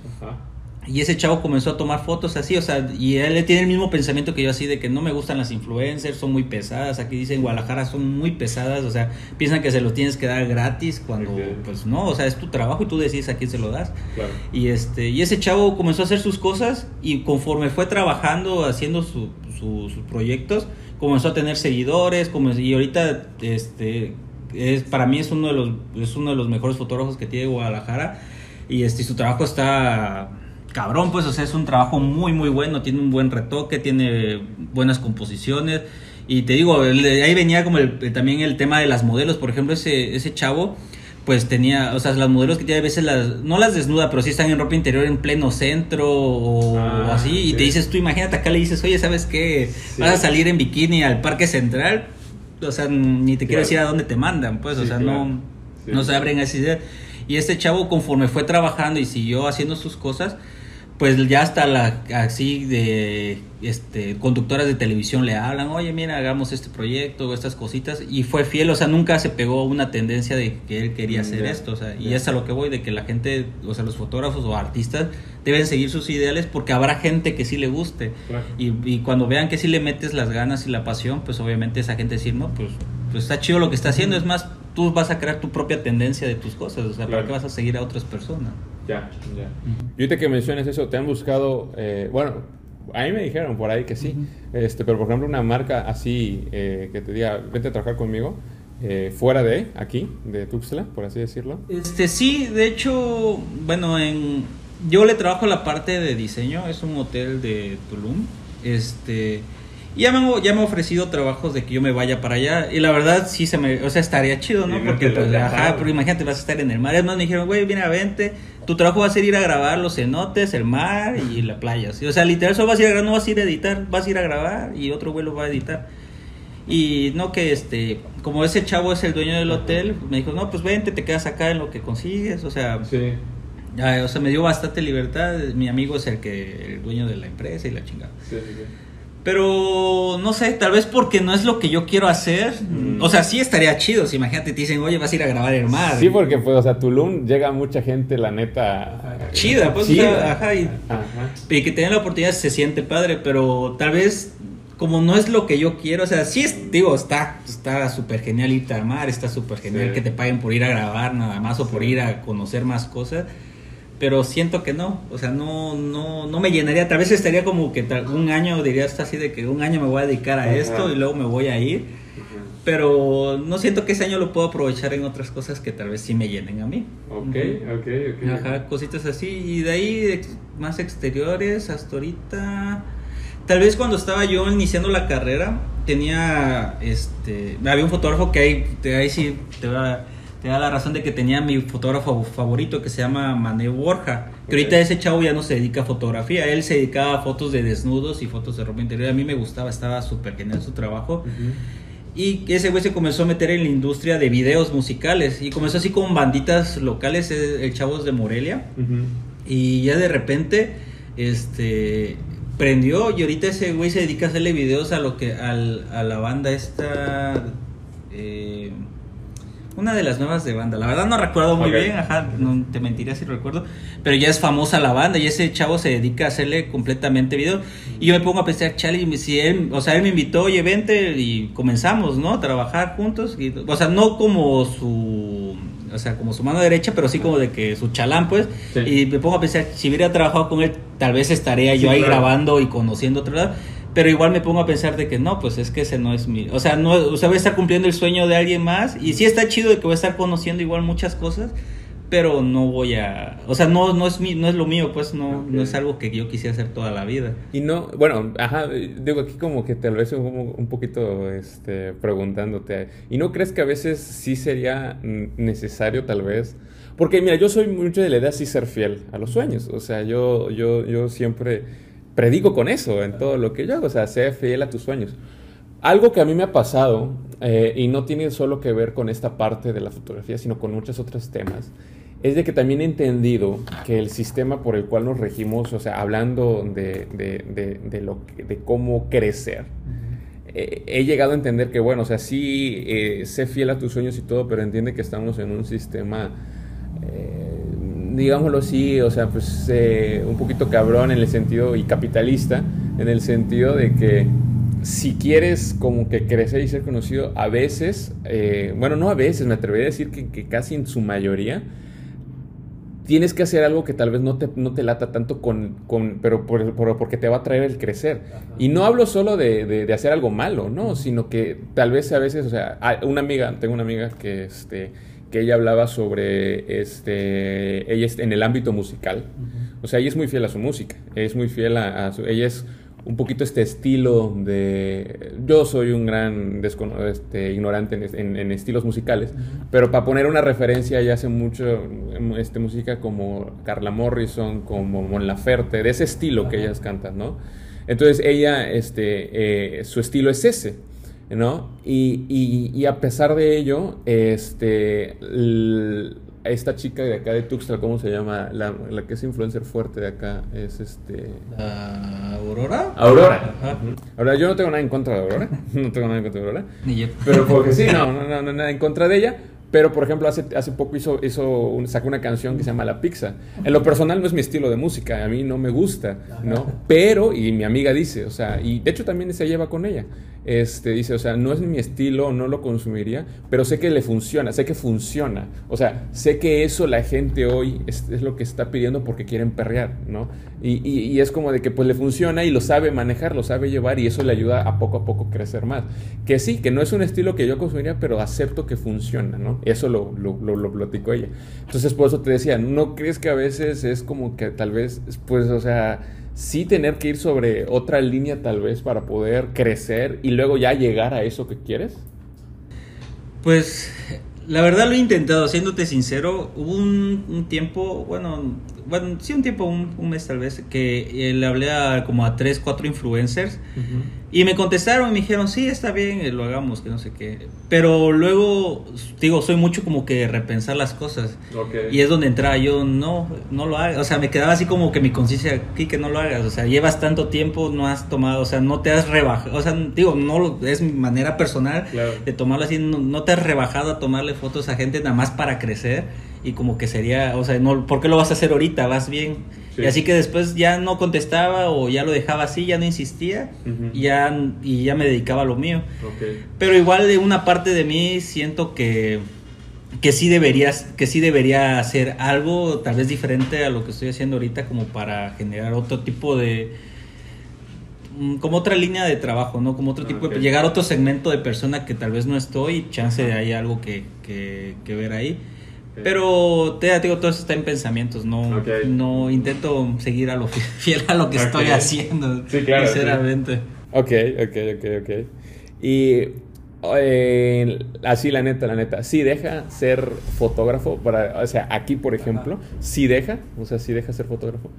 Y ese chavo comenzó a tomar fotos así, o sea, y él tiene el mismo pensamiento que yo así de que no me gustan las influencers, son muy pesadas, aquí dicen Guadalajara son muy pesadas, o sea, piensan que se los tienes que dar gratis cuando pues no, o sea, es tu trabajo y tú decides a quién se lo das. Y este y ese chavo comenzó a hacer sus cosas y conforme fue trabajando, haciendo sus proyectos, comenzó a tener seguidores, y ahorita este es, para mí es uno de los es uno de los mejores fotógrafos que tiene Guadalajara y este su trabajo está cabrón pues o sea es un trabajo muy muy bueno tiene un buen retoque tiene buenas composiciones. Y te digo ahí venía como también el tema de las modelos. Por ejemplo ese ese chavo pues tenía, o sea, las modelos que tiene a veces las, no las desnuda, pero sí están en ropa interior en pleno centro o, ah, así, y te dices, tú imagínate acá le dices, oye, ¿sabes qué? Vas a salir en bikini al parque central, o sea, ni te quiero decir a dónde te mandan, pues, o sea, no, no se abren esa idea. Y este chavo, conforme fue trabajando y siguió haciendo sus cosas, pues ya hasta la así de este conductoras de televisión le hablan, oye mira hagamos este proyecto, estas cositas, y fue fiel, o sea, nunca se pegó una tendencia de que él quería hacer esto, o sea, y es a lo que voy, de que la gente, o sea, los fotógrafos o artistas deben seguir sus ideales porque habrá gente que sí le guste, y, y, cuando vean que sí le metes las ganas y la pasión, pues obviamente esa gente decir, no, pues, pues está chido lo que está haciendo, es más, tú vas a crear tu propia tendencia de tus cosas, o sea, ¿para qué vas a seguir a otras personas? Ya, ya. Y ahorita que mencionas eso, ¿te han buscado, eh, bueno, a mí me dijeron por ahí que sí, este, pero por ejemplo una marca así eh, que te diga, vente a trabajar conmigo, eh, fuera de aquí, de Tuxtla, por así decirlo. Este, sí, de hecho, bueno, en, yo le trabajo la parte de diseño, es un hotel de Tulum, este... Ya me, ya me ha ofrecido trabajos de que yo me vaya para allá. Y la verdad, sí se me. O sea, estaría chido, ¿no? Porque, pues, ajá, pero imagínate, vas a estar en el mar. Además, me dijeron, güey, viene a vente tu trabajo va a ser ir a grabar los cenotes, el mar y la playa. O sea, literal, solo vas a ir a grabar, no vas a ir a editar, vas a ir a grabar y otro vuelo va a editar. Y no que este, como ese chavo es el dueño del hotel, me dijo, no, pues vente, te quedas acá en lo que consigues, o sea, sí. o sea, me dio bastante libertad. Mi amigo es el que, el dueño de la empresa y la chingada. Sí, sí, pero no sé, tal vez porque no es lo que yo quiero hacer. Mm. O sea, sí estaría chido. Si imagínate, te dicen, oye, vas a ir a grabar el mar. Sí, porque, pues, o sea, Tulum llega mucha gente, la neta. Chida, pues, ajá, y, que tenga la oportunidad se siente padre, pero tal vez como no es lo que yo quiero, o sea, sí es, digo, está está súper genial irte al mar, está súper genial que te paguen por ir a grabar nada más o por ir a conocer más cosas pero siento que no, o sea, no, no, no me llenaría, tal vez estaría como que un año, diría hasta así de que un año me voy a dedicar a esto y luego me voy a ir, pero no siento que ese año lo puedo aprovechar en otras cosas que tal vez sí me llenen a mí. Ok, ok, ok. Ajá, cositas así, y de ahí más exteriores hasta ahorita... Tal vez cuando estaba yo iniciando la carrera, tenía, este, había un fotógrafo que ahí, ahí sí te va te da la razón de que tenía mi fotógrafo favorito que se llama Mané Borja. Que ahorita ese chavo ya no se dedica a fotografía, él se dedicaba a fotos de desnudos y fotos de ropa interior. A mí me gustaba, estaba súper genial su trabajo. Y ese güey se comenzó a meter en la industria de videos musicales y comenzó así con banditas locales, el chavo es de Morelia. Y ya de repente, este, prendió y ahorita ese güey se dedica a hacerle videos a lo que, al, a la banda esta... Eh, una de las nuevas de banda. La verdad no recuerdo muy bien, ajá, no te mentiría si recuerdo. Pero ya es famosa la banda y ese chavo se dedica a hacerle completamente video. Y yo me pongo a pensar, Charlie, si él, o sea, él me invitó, oye, vente y comenzamos, ¿no? A trabajar juntos. Y, o sea, no como su o sea, como su mano derecha, pero sí como de que su chalán, pues. Y me pongo a pensar, si hubiera trabajado con él, tal vez estaría yo ahí grabando y conociendo otro lado. Pero igual me pongo a pensar de que no, pues es que ese no es mi, o sea, no, o sea, voy a estar cumpliendo el sueño de alguien más y sí está chido de que voy a estar conociendo igual muchas cosas, pero no voy a, o sea, no, no es mi, no es lo mío, pues no, no es algo que yo quisiera hacer toda la vida. Y no, bueno, ajá, digo aquí como que te lo hice un, un poquito, este, preguntándote, ¿y no crees que a veces sí sería necesario tal vez? Porque mira, yo soy mucho de la idea sí ser fiel a los sueños, o sea, yo, yo, yo siempre predico con eso en todo lo que yo hago, o sea, sé fiel a tus sueños. Algo que a mí me ha pasado, eh, y no tiene solo que ver con esta parte de la fotografía, sino con muchos otros temas, es de que también he entendido que el sistema por el cual nos regimos, o sea, hablando de, de, de, lo, de cómo crecer, eh, he llegado a entender que, bueno, o sea, sí, eh, sé fiel a tus sueños y todo, pero entiende que estamos en un sistema, eh, digámoslo así, o sea, pues un poquito cabrón en el sentido, y capitalista, en el sentido de que si quieres como que crecer y ser conocido, a veces, bueno, no a veces, me atrevería a decir que, que casi en su mayoría, tienes que hacer algo que tal vez no te, no te lata tanto con, con pero por, porque te va a traer el crecer. Y no hablo solo de, de, hacer algo malo, ¿no? Sino que tal vez a veces, o sea, una amiga, tengo una amiga que, este, que ella hablaba sobre, este, ella es en el ámbito musical. O sea, ella es muy fiel a su música, es muy fiel a, a su, ella es un poquito este estilo de... Yo soy un gran este, ignorante en, estilos musicales, pero para poner una referencia, ella hace mucho este, música como Carla Morrison, como Mon Laferte, de ese estilo que ellas cantan, ¿no? Entonces ella, este, eh, su estilo es ese, ¿no? Y, y, a pesar de ello, este, esta chica de acá de Tuxtla, ¿cómo se llama? La, la, que es influencer fuerte de acá es este. ¿Aurora? Aurora. Ahora, yo no tengo nada en contra de Aurora. no tengo nada en contra de Aurora. Ni yo. Pero porque sí, no, no, no, no, nada en contra de ella. Pero, por ejemplo, hace, hace poco hizo, hizo sacó una canción que se llama La Pizza. En lo personal no es mi estilo de música, a mí no me gusta, ¿no? Pero, y mi amiga dice, o sea, y de hecho también se lleva con ella. Este, dice, o sea, no es mi estilo, no lo consumiría, pero sé que le funciona, sé que funciona. O sea, sé que eso la gente hoy es, lo que está pidiendo porque quieren perrear, ¿no? Y, y, es como de que pues le funciona y lo sabe manejar, lo sabe llevar y eso le ayuda a poco a poco crecer más. Que sí, que no es un estilo que yo consumiría, pero acepto que funciona, ¿no? Eso lo, lo, lo, lo platicó ella. Entonces, por eso te decía, ¿no crees que a veces es como que tal vez, pues, o sea sí tener que ir sobre otra línea tal vez para poder crecer y luego ya llegar a eso que quieres? Pues la verdad lo he intentado, siéndote sincero, hubo un, tiempo, bueno, bueno, sí un tiempo, un, mes tal vez, que le hablé a como a tres, cuatro influencers. Y me contestaron y me dijeron, sí, está bien, eh, lo hagamos, que no sé qué. Pero luego, digo, soy mucho como que repensar las cosas. Y es donde entraba yo, no, no lo hagas. O sea, me quedaba así como que mi conciencia, aquí que no lo hagas. O sea, llevas tanto tiempo, no has tomado, o sea, no te has rebajado. O sea, digo, no es mi manera personal de tomarlo así. No, te has rebajado a tomarle fotos a gente nada más para crecer. Y como que sería, o sea, no, ¿por qué lo vas a hacer ahorita? Vas bien y así que después ya no contestaba o ya lo dejaba así, ya no insistía y, ya, y ya me dedicaba a lo mío. Pero igual de una parte de mí siento que, que, sí deberías, que sí debería hacer algo tal vez diferente a lo que estoy haciendo ahorita como para generar otro tipo de mm, como otra línea de trabajo, ¿no? Como otro tipo de... Llegar a otro segmento de persona que tal vez no estoy, chance de hay algo que, que, que ver ahí. Pero te digo, todo eso está en pensamientos, no, no intento seguir a lo fiel a lo que estoy haciendo, sí, claro, sinceramente. Ok, ok, ok, ok. Y eh, así la neta, la neta, sí deja ser fotógrafo, para, o sea, aquí por ejemplo, sí deja, o sea, sí deja ser fotógrafo.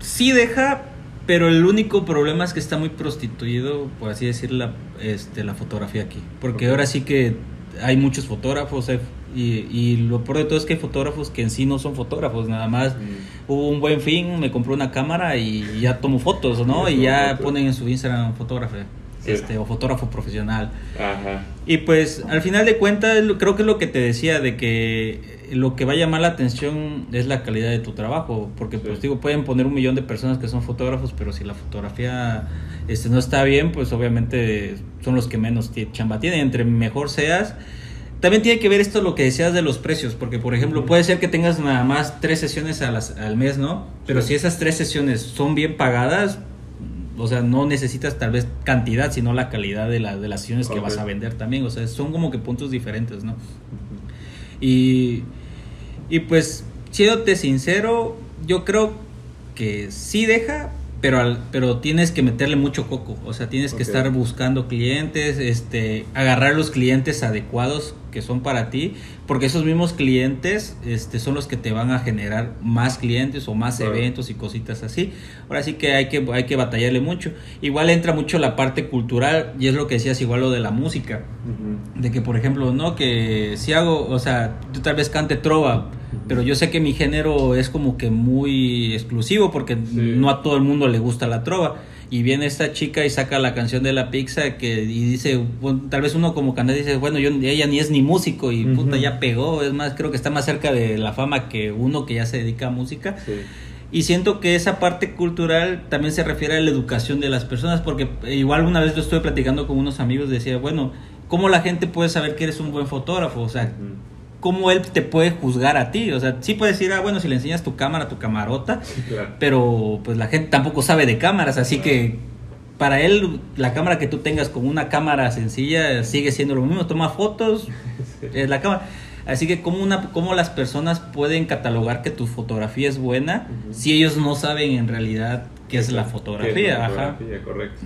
Sí deja, pero el único problema es que está muy prostituido, por así decir, la, este, la fotografía aquí. Porque ahora sí que hay muchos fotógrafos, hay y, lo peor de todo es que hay fotógrafos que en sí no son fotógrafos, nada más mm. hubo un buen fin, me compré una cámara y ya tomo fotos, ¿no? Y, ya ponen en su Instagram fotógrafo. Este, o fotógrafo profesional. Ajá. Y pues al final de cuentas creo que es lo que te decía de que lo que va a llamar la atención es la calidad de tu trabajo, porque pues digo, pueden poner un millón de personas que son fotógrafos, pero si la fotografía este, no está bien, pues obviamente son los que menos chamba tienen, entre mejor seas, también tiene que ver esto lo que decías de los precios, porque por ejemplo puede ser que tengas nada más tres sesiones al mes, ¿no? Pero si esas tres sesiones son bien pagadas, o sea, no necesitas tal vez cantidad, sino la calidad de, la, de las sesiones que vas a vender también. O sea, son como que puntos diferentes, ¿no? Y, y pues, siéndote sincero, yo creo que sí deja, pero, al, pero tienes que meterle mucho coco, o sea, tienes que estar buscando clientes, este, agarrar los clientes adecuados que son para ti, porque esos mismos clientes este, son los que te van a generar más clientes o más eventos y cositas así. Ahora sí que hay que, hay que batallarle mucho. Igual entra mucho la parte cultural y es lo que decías igual lo de la música, de que por ejemplo, no, que si hago, o sea, yo tal vez cante trova, pero yo sé que mi género es como que muy exclusivo porque no a todo el mundo le gusta la trova y viene esta chica y saca la canción de la pizza que y dice tal vez uno como cantante dice bueno yo ella ni es ni músico y puta ya pegó. Es más creo que está más cerca de la fama que uno que ya se dedica a música. Y siento que esa parte cultural también se refiere a la educación de las personas porque igual una vez yo estuve platicando con unos amigos decía bueno cómo la gente puede saber que eres un buen fotógrafo o sea cómo él te puede juzgar a ti. O sea, sí puedes decir, ah, bueno, si le enseñas tu cámara, tu camarota, pero pues la gente tampoco sabe de cámaras, así que para él la cámara que tú tengas con una cámara sencilla sigue siendo lo mismo, toma fotos, es la cámara. Así que cómo, una, cómo las personas pueden catalogar que tu fotografía es buena si ellos no saben en realidad qué es la fotografía. Ajá.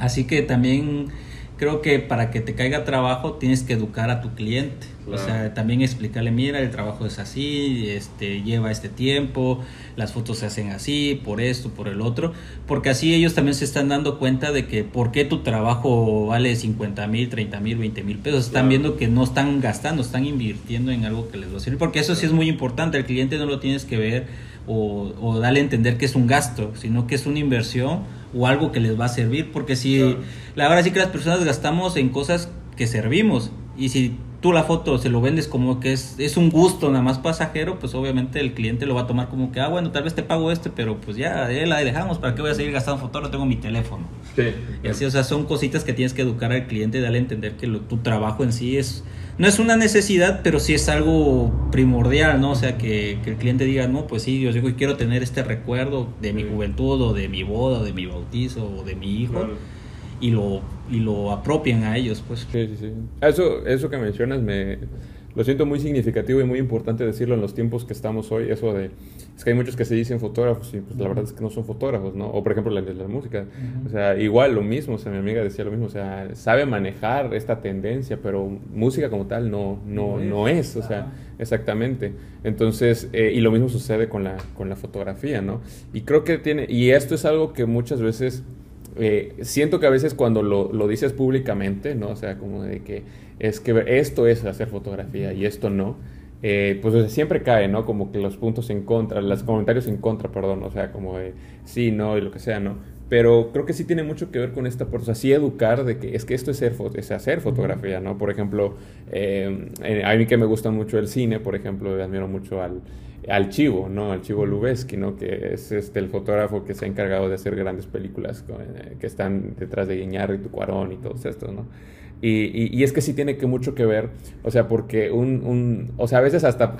Así que también creo que para que te caiga trabajo tienes que educar a tu cliente. O sea, también explicarle, mira, el trabajo es así, este, lleva este tiempo, las fotos se hacen así, por esto, por el otro, porque así ellos también se están dando cuenta de que por qué tu trabajo vale 50 mil, 30 mil, 20 mil pesos. Están viendo que no están gastando, están invirtiendo en algo que les va a servir, porque eso sí es muy importante, el cliente no lo tienes que ver o, o darle a entender que es un gasto, sino que es una inversión o algo que les va a servir, porque si la verdad sí que las personas gastamos en cosas que servimos y si tú la foto se lo vendes como que es, es un gusto nada más pasajero, pues obviamente el cliente lo va a tomar como que, ah, bueno, tal vez te pago este, pero pues ya, ya la dejamos, ¿para qué voy a seguir gastando foto? tengo mi teléfono. Sí. Y así, o sea, son cositas que tienes que educar al cliente y darle a entender que tu trabajo en sí es, no es una necesidad, pero sí es algo primordial, ¿no? O sea, que, que el cliente diga, no, pues sí, yo digo, quiero tener este recuerdo de mi juventud o de mi boda, o de mi bautizo o de mi hijo y lo, y lo apropian a ellos, pues. Sí, sí, sí. Eso, eso que mencionas me lo siento muy significativo y muy importante decirlo en los tiempos que estamos hoy, eso de, es que hay muchos que se dicen fotógrafos y pues la verdad es que no son fotógrafos, ¿no? O por ejemplo la de la música, o sea, igual lo mismo, o sea, mi amiga decía lo mismo, o sea, sabe manejar esta tendencia, pero música como tal no, no, no es, o sea, exactamente. Entonces, eh, y lo mismo sucede con la, con la fotografía, ¿no? Y creo que tiene, y esto es algo que muchas veces eh, siento que a veces cuando lo, lo, dices públicamente, ¿no? O sea, como de que es que esto es hacer fotografía y esto no, eh, pues siempre cae, ¿no? Como que los puntos en contra, los comentarios en contra, perdón, o sea, como de sí, no y lo que sea, ¿no? Pero creo que sí tiene mucho que ver con esta, o sea, sí educar de que es que esto es, ser, es hacer fotografía, ¿no? Por ejemplo, eh, a mí que me gusta mucho el cine, por ejemplo, admiro mucho al al Chivo, ¿no? Al Chivo Lubeski, ¿no? Que es este, el fotógrafo que se ha encargado de hacer grandes películas eh, que están detrás de y Cuarón y todos estos, ¿no? Y, y, es que sí tiene que mucho que ver, o sea, porque un, un, o sea, a veces hasta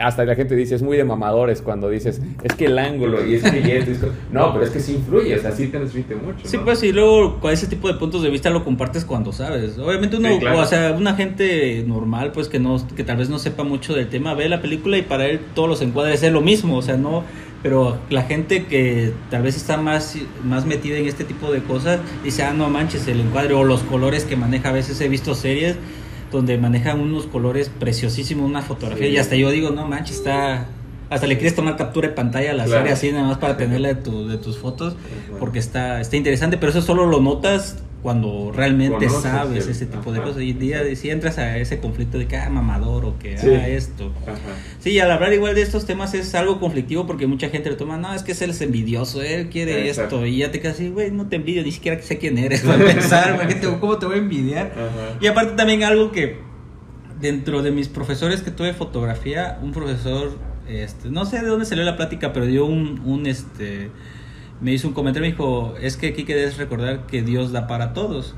hasta la gente dice, es muy de mamadores cuando dices, es que el ángulo y es que esto, no, pero es que sí influye, o sea, sí transmite mucho. Sí, pues y luego con ese tipo de puntos de vista lo compartes cuando sabes. Obviamente uno, o sea, una gente normal, pues que no, que tal vez no sepa mucho del tema, ve la película y para él todos los encuadres es lo mismo, o sea, no, pero la gente que tal vez está más, más metida en este tipo de cosas dice, ah, no manches, el encuadre o los colores que maneja, a veces he visto series donde manejan unos colores preciosísimos, una fotografía, y hasta yo digo, no manches, está... Hasta le quieres tomar captura de pantalla a la serie así, nada más para tenerla de, tu, de tus fotos, porque está, está interesante, pero eso solo lo notas cuando realmente sabes ese tipo de cosas. Y día, si entras a ese conflicto de que, ah, mamador o que, ah, esto. Sí, al hablar igual de estos temas es algo conflictivo porque mucha gente le toma, no, es que él es envidioso, él quiere esto. Y ya te quedas así, güey, no te envidio, ni siquiera sé quién eres para pensar, güey, ¿cómo te voy a envidiar? Y aparte también algo que dentro de mis profesores que tuve fotografía, un profesor, este, no sé de dónde salió la plática, pero dio un, un este me hizo un comentario, me dijo, es que aquí querés recordar que Dios da para todos.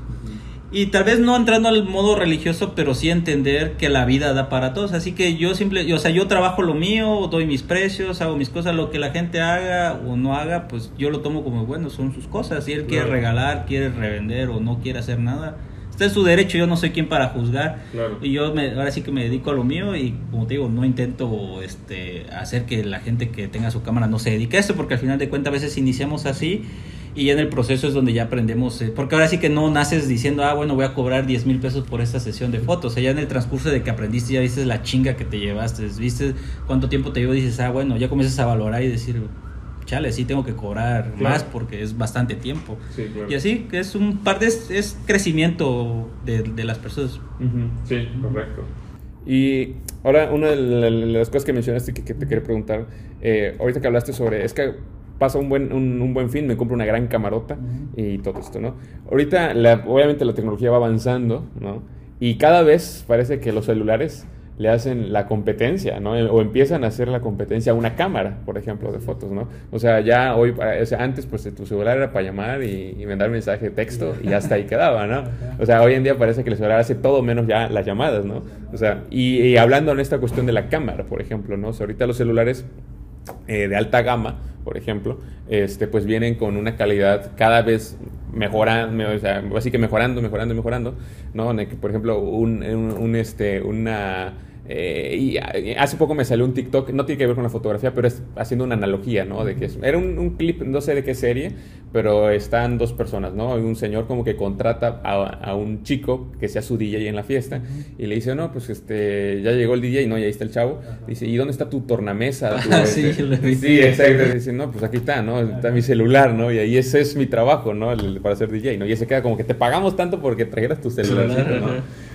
Y tal vez no entrando al modo religioso, pero sí entender que la vida da para todos. Así que yo simple, o sea, yo trabajo lo mío, doy mis precios, hago mis cosas, lo que la gente haga o no haga, pues yo lo tomo como bueno, son sus cosas. Si él quiere regalar, quiere revender o no quiere hacer nada, está en su derecho, yo no soy quien para juzgar. Y yo me, ahora sí que me dedico a lo mío y como te digo, no intento este, hacer que la gente que tenga su cámara no se dedique a esto, porque al final de cuentas a veces iniciamos así y en el proceso es donde ya aprendemos, eh, porque ahora sí que no naces diciendo, ah, bueno, voy a cobrar 10 mil pesos por esta sesión de fotos, o sea, ya en el transcurso de que aprendiste, ya viste la chinga que te llevaste, viste cuánto tiempo te llevó, dices, ah, bueno, ya comienzas a valorar y decir, chale, sí tengo que cobrar más porque es bastante tiempo. Y así, que es un parte, es, crecimiento de, de, las personas. Sí, correcto. Y ahora, una de las cosas que mencionaste que, que te quería preguntar, eh, ahorita que hablaste sobre, es que pasa un buen, un, buen fin, me compro una gran camarota y todo esto, ¿no? Ahorita, la, obviamente la tecnología va avanzando, ¿no? Y cada vez parece que los celulares le hacen la competencia, ¿no? O empiezan a hacer la competencia a una cámara, por ejemplo, de fotos, ¿no? O sea, ya hoy, o sea, antes, pues tu celular era para llamar y, mandar mensaje de texto y hasta ahí quedaba, ¿no? O sea, hoy en día parece que el celular hace todo menos ya las llamadas, ¿no? O sea, y, hablando en esta cuestión de la cámara, por ejemplo, ¿no? O sea, ahorita los celulares eh, de alta gama, por ejemplo, este, pues vienen con una calidad cada vez mejorando, o sea, así que mejorando, mejorando, mejorando, ¿no? Por ejemplo, un, un este, una eh, y hace poco me salió un TikTok, no tiene que ver con la fotografía, pero es haciendo una analogía, ¿no? De que era un, clip, no sé de qué serie, pero están dos personas, ¿no? Un señor como que contrata a, un chico que sea su DJ en la fiesta y le dice, no, pues este, ya llegó el DJ, no, ya ahí está el chavo. Dice, ¿y dónde está tu tornamesa? Ah, sí, este, sí, exacto. Dice, no, pues aquí está, ¿no? Está mi celular, ¿no? Y ahí ese es mi trabajo, ¿no? para ser DJ, ¿no? Y se queda como que te pagamos tanto porque trajeras tu celular, ¿no?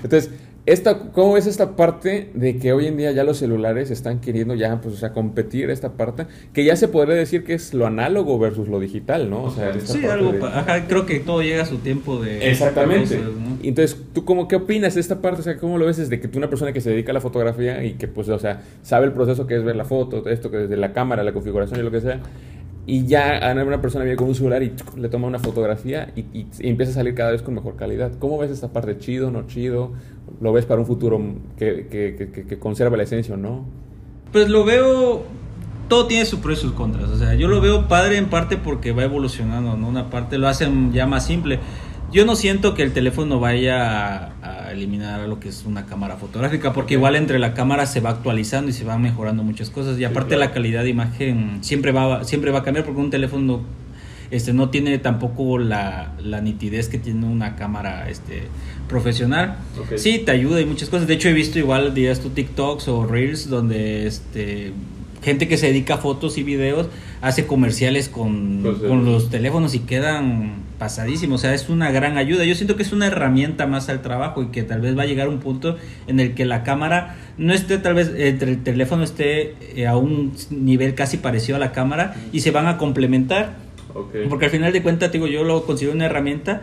Entonces, esta, ¿Cómo es esta parte de que hoy en día ya los celulares están queriendo ya, pues, o sea, competir esta parte? Que ya se podría decir que es lo análogo versus lo digital, ¿no? O sea, sí, algo, creo que todo llega a su tiempo de... Exactamente. Entonces, ¿tú cómo, qué opinas de esta parte? O sea, ¿cómo lo ves desde que tú una persona que se dedica a la fotografía y que, pues, o sea, sabe el proceso que es ver la foto, esto que desde la cámara, la configuración y lo que sea, y ya una persona viene con un celular y le toma una fotografía y, empieza a salir cada vez con mejor calidad. ¿Cómo ves esta parte? ¿Chido, no chido? ¿Lo ves para un futuro que, que, que, conserva la esencia o no? Pues lo veo, todo tiene sus pros y sus contras. O sea, yo lo veo padre en parte porque va evolucionando, ¿no? Una parte lo hacen ya más simple. Yo no siento que el teléfono vaya a, eliminar lo que es una cámara fotográfica, porque igual entre la cámara se va actualizando y se van mejorando muchas cosas. Y aparte la calidad de imagen siempre va, siempre va a cambiar porque un teléfono este, no tiene tampoco la, nitidez que tiene una cámara este, profesional. Sí, te ayuda y muchas cosas. De hecho, he visto igual, dirías tú, TikToks o Reels donde este, gente que se dedica a fotos y videos hace comerciales con, con, los teléfonos y quedan pasadísimos. O sea, es una gran ayuda. Yo siento que es una herramienta más al trabajo y que tal vez va a llegar un punto en el que la cámara no esté, tal vez el teléfono esté eh, a un nivel casi parecido a la cámara y se van a complementar. Porque al final de cuentas, digo, yo lo considero una herramienta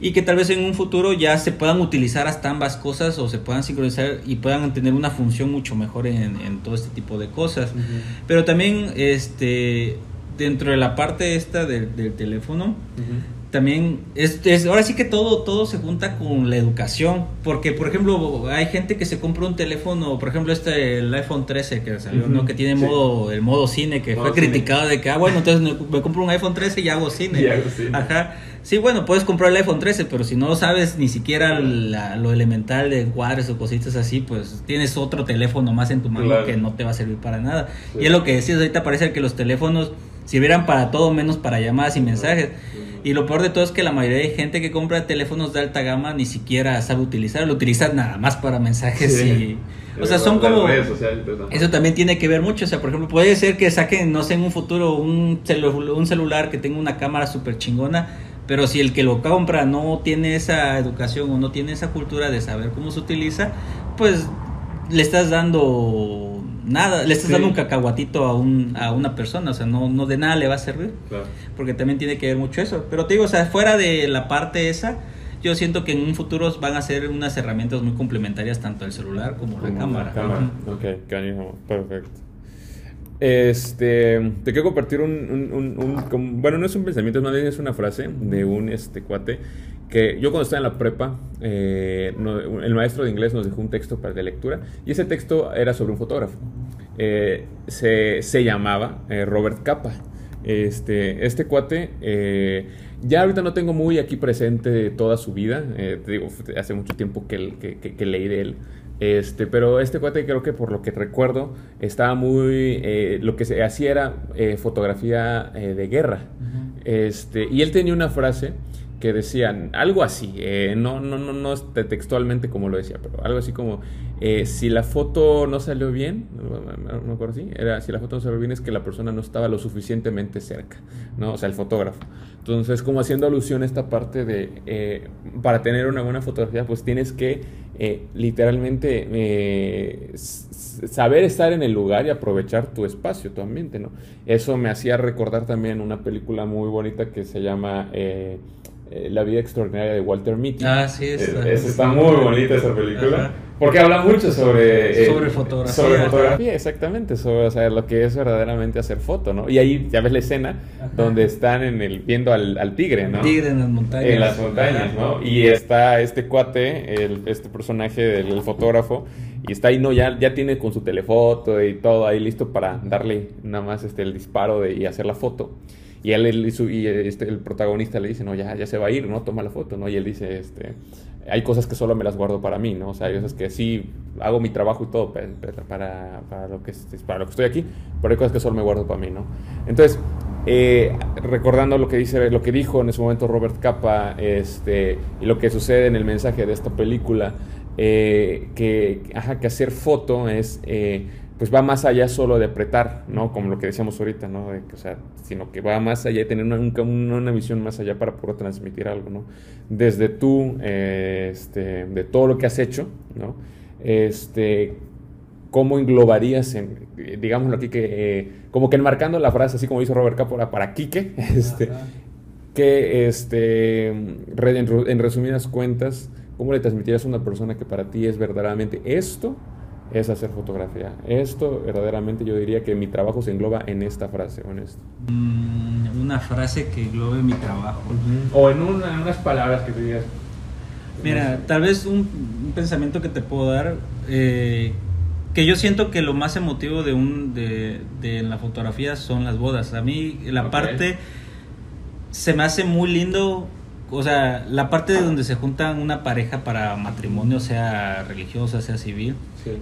y que tal vez en un futuro ya se puedan utilizar hasta ambas cosas o se puedan sincronizar y puedan tener una función mucho mejor en, todo este tipo de cosas. Pero también este dentro de la parte esta del, teléfono, también es, ahora sí que todo todo se junta con la educación porque por ejemplo hay gente que se compra un teléfono por ejemplo este el iPhone 13 que salió no que tiene modo el modo cine que fue criticado de que ah bueno entonces me compro un iPhone 13 y hago cine, ajá sí bueno puedes comprar el iPhone 13 pero si no sabes ni siquiera lo elemental de encuadres o cositas así pues tienes otro teléfono más en tu mano que no te va a servir para nada. Y es lo que decías ahorita parece que los teléfonos sirvieran para todo menos para llamadas y mensajes. Y lo peor de todo es que la mayoría de gente que compra teléfonos de alta gama ni siquiera sabe utilizar, lo utilizan nada más para mensajes y... O sea, son como... Pues, eso también tiene que ver mucho. O sea, por ejemplo, puede ser que saquen, no sé, en un futuro un, un celular que tenga una cámara súper chingona, pero si el que lo compra no tiene esa educación o no tiene esa cultura de saber cómo se utiliza, pues le estás dando nada, le estás dando un cacahuatito a, un, a una persona, o sea, no, no de nada le va a servir. Porque también tiene que ver mucho eso. Pero te digo, o sea, fuera de la parte esa, yo siento que en un futuro van a ser unas herramientas muy complementarias tanto el celular como, la cámara. cámara. Ok, perfecto. Este, te quiero compartir un, bueno, no es un pensamiento, más bien es una frase de un este cuate que yo cuando estaba en la prepa, eh, el maestro de inglés nos dejó un texto para de lectura y ese texto era sobre un fotógrafo. Eh, se, se, llamaba eh, Robert Capa. Este, este cuate, ya ahorita no tengo muy aquí presente toda su vida, digo, hace mucho tiempo que, que leí de él. Este, pero este cuate creo que por lo que recuerdo estaba muy, eh, lo que se hacía era eh, fotografía eh, de guerra. este, y él tenía una frase que decía algo así, no, no, no, no textualmente como lo decía, pero algo así como, si la foto no salió bien, no, me acuerdo si, era si la foto no salió bien es que la persona no estaba lo suficientemente cerca, ¿no? O sea, el fotógrafo. Entonces, como haciendo alusión a esta parte de, para tener una buena fotografía, pues tienes que eh, literalmente eh, saber estar en el lugar y aprovechar tu espacio, tu ambiente, ¿no? Eso me hacía recordar también una película muy bonita que se llama eh, La vida extraordinaria de Walter Mitty. Ah, sí, está, está muy bonita esa película. Porque habla mucho sobre... Eh, sobre fotografía. Sobre fotografía, exactamente. Sobre lo que es verdaderamente hacer foto, ¿no? Y ahí ya ves la escena donde están en el, viendo al, tigre, ¿no? Tigre en las montañas. En las montañas, ¿no? Y está este cuate, el, este personaje del fotógrafo, y está ahí, ¿no? Ya, ya tiene con su telefoto y todo ahí listo para darle nada más este, el disparo de, y hacer la foto. Y él, y este, el protagonista le dice, no, ya, ya se va a ir, ¿no? Toma la foto, ¿no? Y él dice, este, hay cosas que solo me las guardo para mí, ¿no? O sea, hay cosas que sí hago mi trabajo y todo para, para, lo, que, para lo que estoy aquí, pero hay cosas que solo me guardo para mí, ¿no? Entonces, eh, recordando lo que, dice, lo que dijo en ese momento Robert Capa este, y lo que sucede en el mensaje de esta película, eh, que, que hacer foto es... Eh, pues va más allá solo de apretar, ¿no? Como lo que decíamos ahorita, ¿no? o sea, sino que va más allá y tener una, una, visión más allá para poder transmitir algo, ¿no? Desde tú, eh, este, de todo lo que has hecho, ¿no? Este, ¿cómo englobarías, en, digámoslo aquí, que eh, como que enmarcando la frase, así como dice Robert Capora, para Quique, este, que este, en resumidas cuentas, ¿cómo le transmitirías a una persona que para ti es verdaderamente esto? Es hacer fotografía. Esto verdaderamente yo diría que mi trabajo se engloba en esta frase, o en esto. Mm, una frase que englobe mi trabajo. O en, unas palabras que te digas. Mira, tal vez un, pensamiento que te puedo dar, eh, que yo siento que lo más emotivo de, un, de, de la fotografía son las bodas. A mí la parte se me hace muy lindo o sea, la parte de donde se juntan una pareja para matrimonio, sea religiosa, sea civil,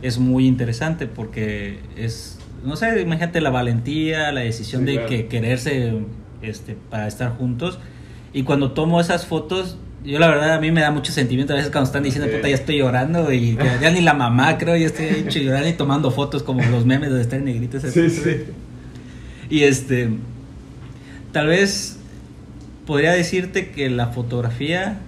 es muy interesante porque es, no sé, imagínate la valentía, la decisión de que quererse este, para estar juntos. Y cuando tomo esas fotos, yo la verdad a mí me da mucho sentimiento a veces cuando están diciendo, puta, ya estoy llorando y ya, ni la mamá creo, ya estoy llorando y tomando fotos como los memes de estar negritos. Sí, sí. Y este, tal vez podría decirte que la fotografía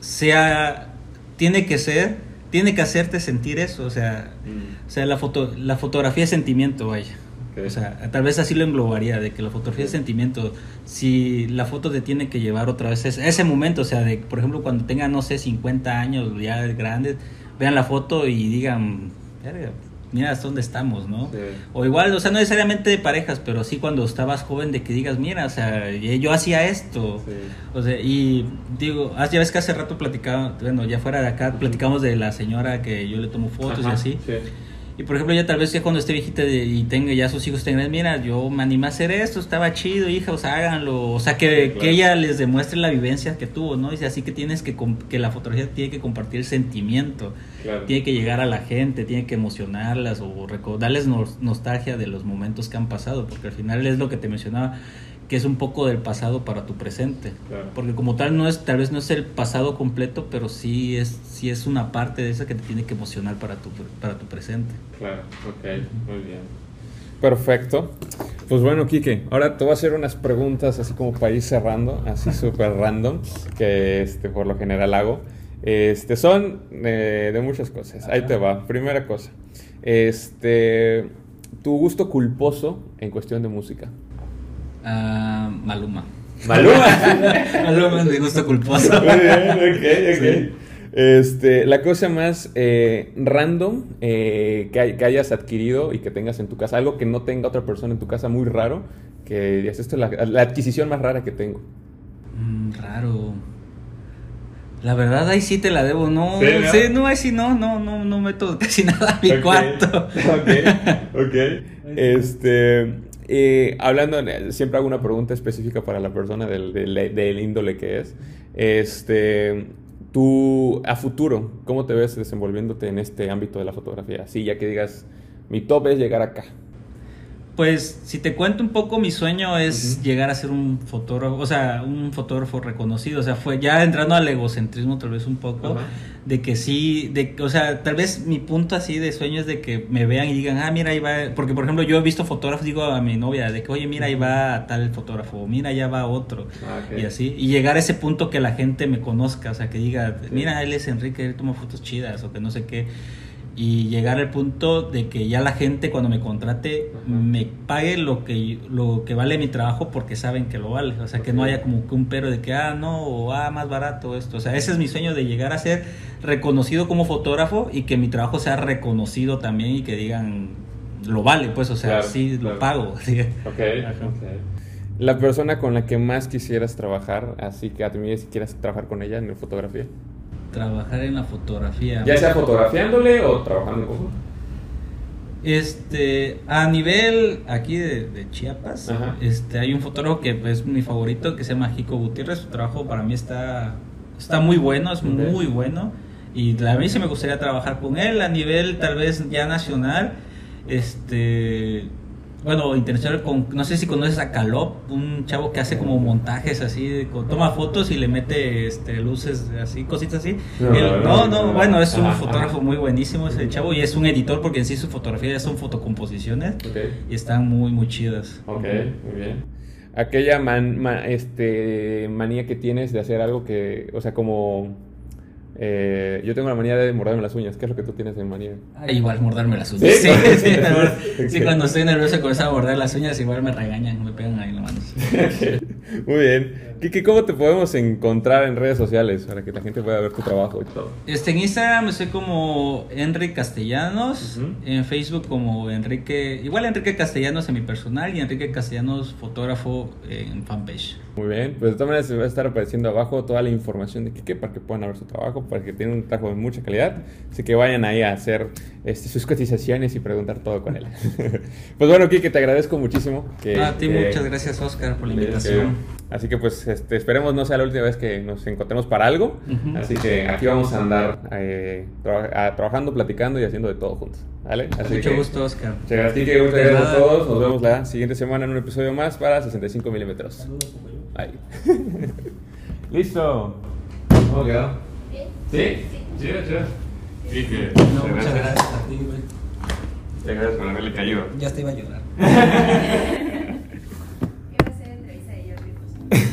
sea, tiene que ser, tiene que hacerte sentir eso, o sea, mm. o sea la, foto, la fotografía es sentimiento, vaya. O sea, tal vez así lo englobaría, de que la fotografía es sentimiento. Si la foto te tiene que llevar otra vez a ese momento, o sea, de, por ejemplo, cuando tengan, no sé, 50 años ya grandes, vean la foto y digan, mira hasta dónde estamos, ¿no? O igual, o sea, no necesariamente de parejas, pero sí cuando estabas joven de que digas, mira, o sea, yo hacía esto. O sea, y digo, ah, ya ves que hace rato platicaba, bueno, ya fuera de acá, platicamos de la señora que yo le tomo fotos y así. Y por ejemplo, ya tal vez ya cuando esté viejita y tenga ya sus hijos tengan, mira, yo me animé a hacer esto, estaba chido, hija, o sea, háganlo. O sea, que, que ella les demuestre la vivencia que tuvo, ¿no? Dice así que tienes que, que la fotografía tiene que compartir el sentimiento, tiene que llegar a la gente, tiene que emocionarlas o darles nostalgia de los momentos que han pasado, porque al final es lo que te mencionaba que es un poco del pasado para tu presente. Porque como tal no es, tal vez no es el pasado completo, pero sí es, sí es una parte de esa que te tiene que emocionar para tu, para tu presente. Claro, ok, muy bien. Perfecto. Pues bueno, Kike, ahora te voy a hacer unas preguntas así como para ir cerrando, así súper random, que este, por lo general hago. Este, son eh, de muchas cosas. Ahí te va. Primera cosa. Este, tu gusto culposo en cuestión de música. Uh, Maluma. Maluma. Maluma es mi gusto culposo. Muy bien, ok, ok. Este, la cosa más eh, random eh, que, hay- que hayas adquirido y que tengas en tu casa, algo que no tenga otra persona en tu casa, muy raro, que digas, esto es la, la adquisición más rara que tengo. Mm, raro. La verdad ahí sí te la debo, no, ¿Sí, no? sí, no, ahí sí no, no, no, no meto casi nada a mi Ok, cuarto. Ok, ok. Este, eh, hablando, siempre hago una pregunta específica para la persona del, del, del índole que es. Este, tú, a futuro, ¿cómo te ves desenvolviéndote en este ámbito de la fotografía? Sí, ya que digas, mi top es llegar acá. Pues si te cuento un poco, mi sueño es llegar a ser un fotógrafo, o sea, un fotógrafo reconocido, o sea, fue ya entrando al egocentrismo tal vez un poco, de que sí, de, o sea, tal vez mi punto así de sueño es de que me vean y digan, ah, mira, ahí va, porque por ejemplo yo he visto fotógrafos, digo a mi novia, de que, oye, mira, ahí va tal fotógrafo, mira, allá va otro, Ah, y así, y llegar a ese punto que la gente me conozca, o sea, que diga, mira, él es Enrique, él toma fotos chidas, o que no sé qué, y llegar al punto de que ya la gente cuando me contrate Ajá. me pague lo que lo que vale mi trabajo porque saben que lo vale, o sea, que no haya como que un pero de que ah, no, o ah, más barato esto, o sea, ese es mi sueño de llegar a ser reconocido como fotógrafo y que mi trabajo sea reconocido también y que digan lo vale, pues, o sea, Claro, sí claro. lo pago. sí. La persona con la que más quisieras trabajar, así que a mí si quieras trabajar con ella en fotografía. Trabajar en la fotografía. Ya sea fotografiándole o trabajando con Este, a nivel aquí de, de Chiapas, Ajá. este, hay un fotógrafo que es mi favorito que se llama Jico Gutiérrez. Su trabajo para mí está, está muy bueno, es muy bueno. Y a mí sí me gustaría trabajar con él a nivel tal vez ya nacional. Este, bueno, internacional, con, no sé si conoces a Calop, un chavo que hace como montajes así, toma fotos y le mete este, luces así, cositas así. No, Él- no, no, no, no, no. bueno, es un fotógrafo muy buenísimo ese chavo y es un editor porque en sí su fotografía son fotocomposiciones y están muy, muy chidas. Ok, muy bien. Aquella man- ma- este, manía que tienes de hacer algo que, o sea, como... eh, yo tengo la manía de morderme las uñas. ¿Qué es lo que tú tienes de manía? Ah, igual morderme las uñas. ¿Sí? Sí, cuando estoy nervioso con esa morder las uñas, igual me regañan, me pegan ahí la mano. Muy bien. Kiki, ¿cómo te podemos encontrar en redes sociales para que la gente pueda ver tu trabajo y todo? Este, en Instagram estoy como Enrique Castellanos, en Facebook como Enrique, igual Enrique Castellanos en mi personal y Enrique Castellanos fotógrafo en fanpage. Muy bien, pues de todas maneras se va a estar apareciendo abajo toda la información de Kike para que puedan ver su trabajo, para que tengan un trabajo de mucha calidad, así que vayan ahí a hacer este, sus cotizaciones y preguntar todo con él. pues bueno, Kike, te agradezco muchísimo. Que, a ti que- muchas gracias Oscar por la que- invitación. Así que pues este, esperemos no sea la última vez que nos encontremos para algo, así que aquí vamos a andar eh, tra- a- trabajando, platicando y haciendo de todo juntos, ¿vale? Así Mucho que- gusto Oscar. Muchas gracias, gracias a todos, nos vemos la siguiente semana en un episodio más para 65 milímetros. Ahí. Listo. ¿Cómo quedó? ¿Sí? Chido, chido. Sí, que. No, muchas gracias a ti, güey. Muchas gracias por haberle caído. Ya te iba a llorar.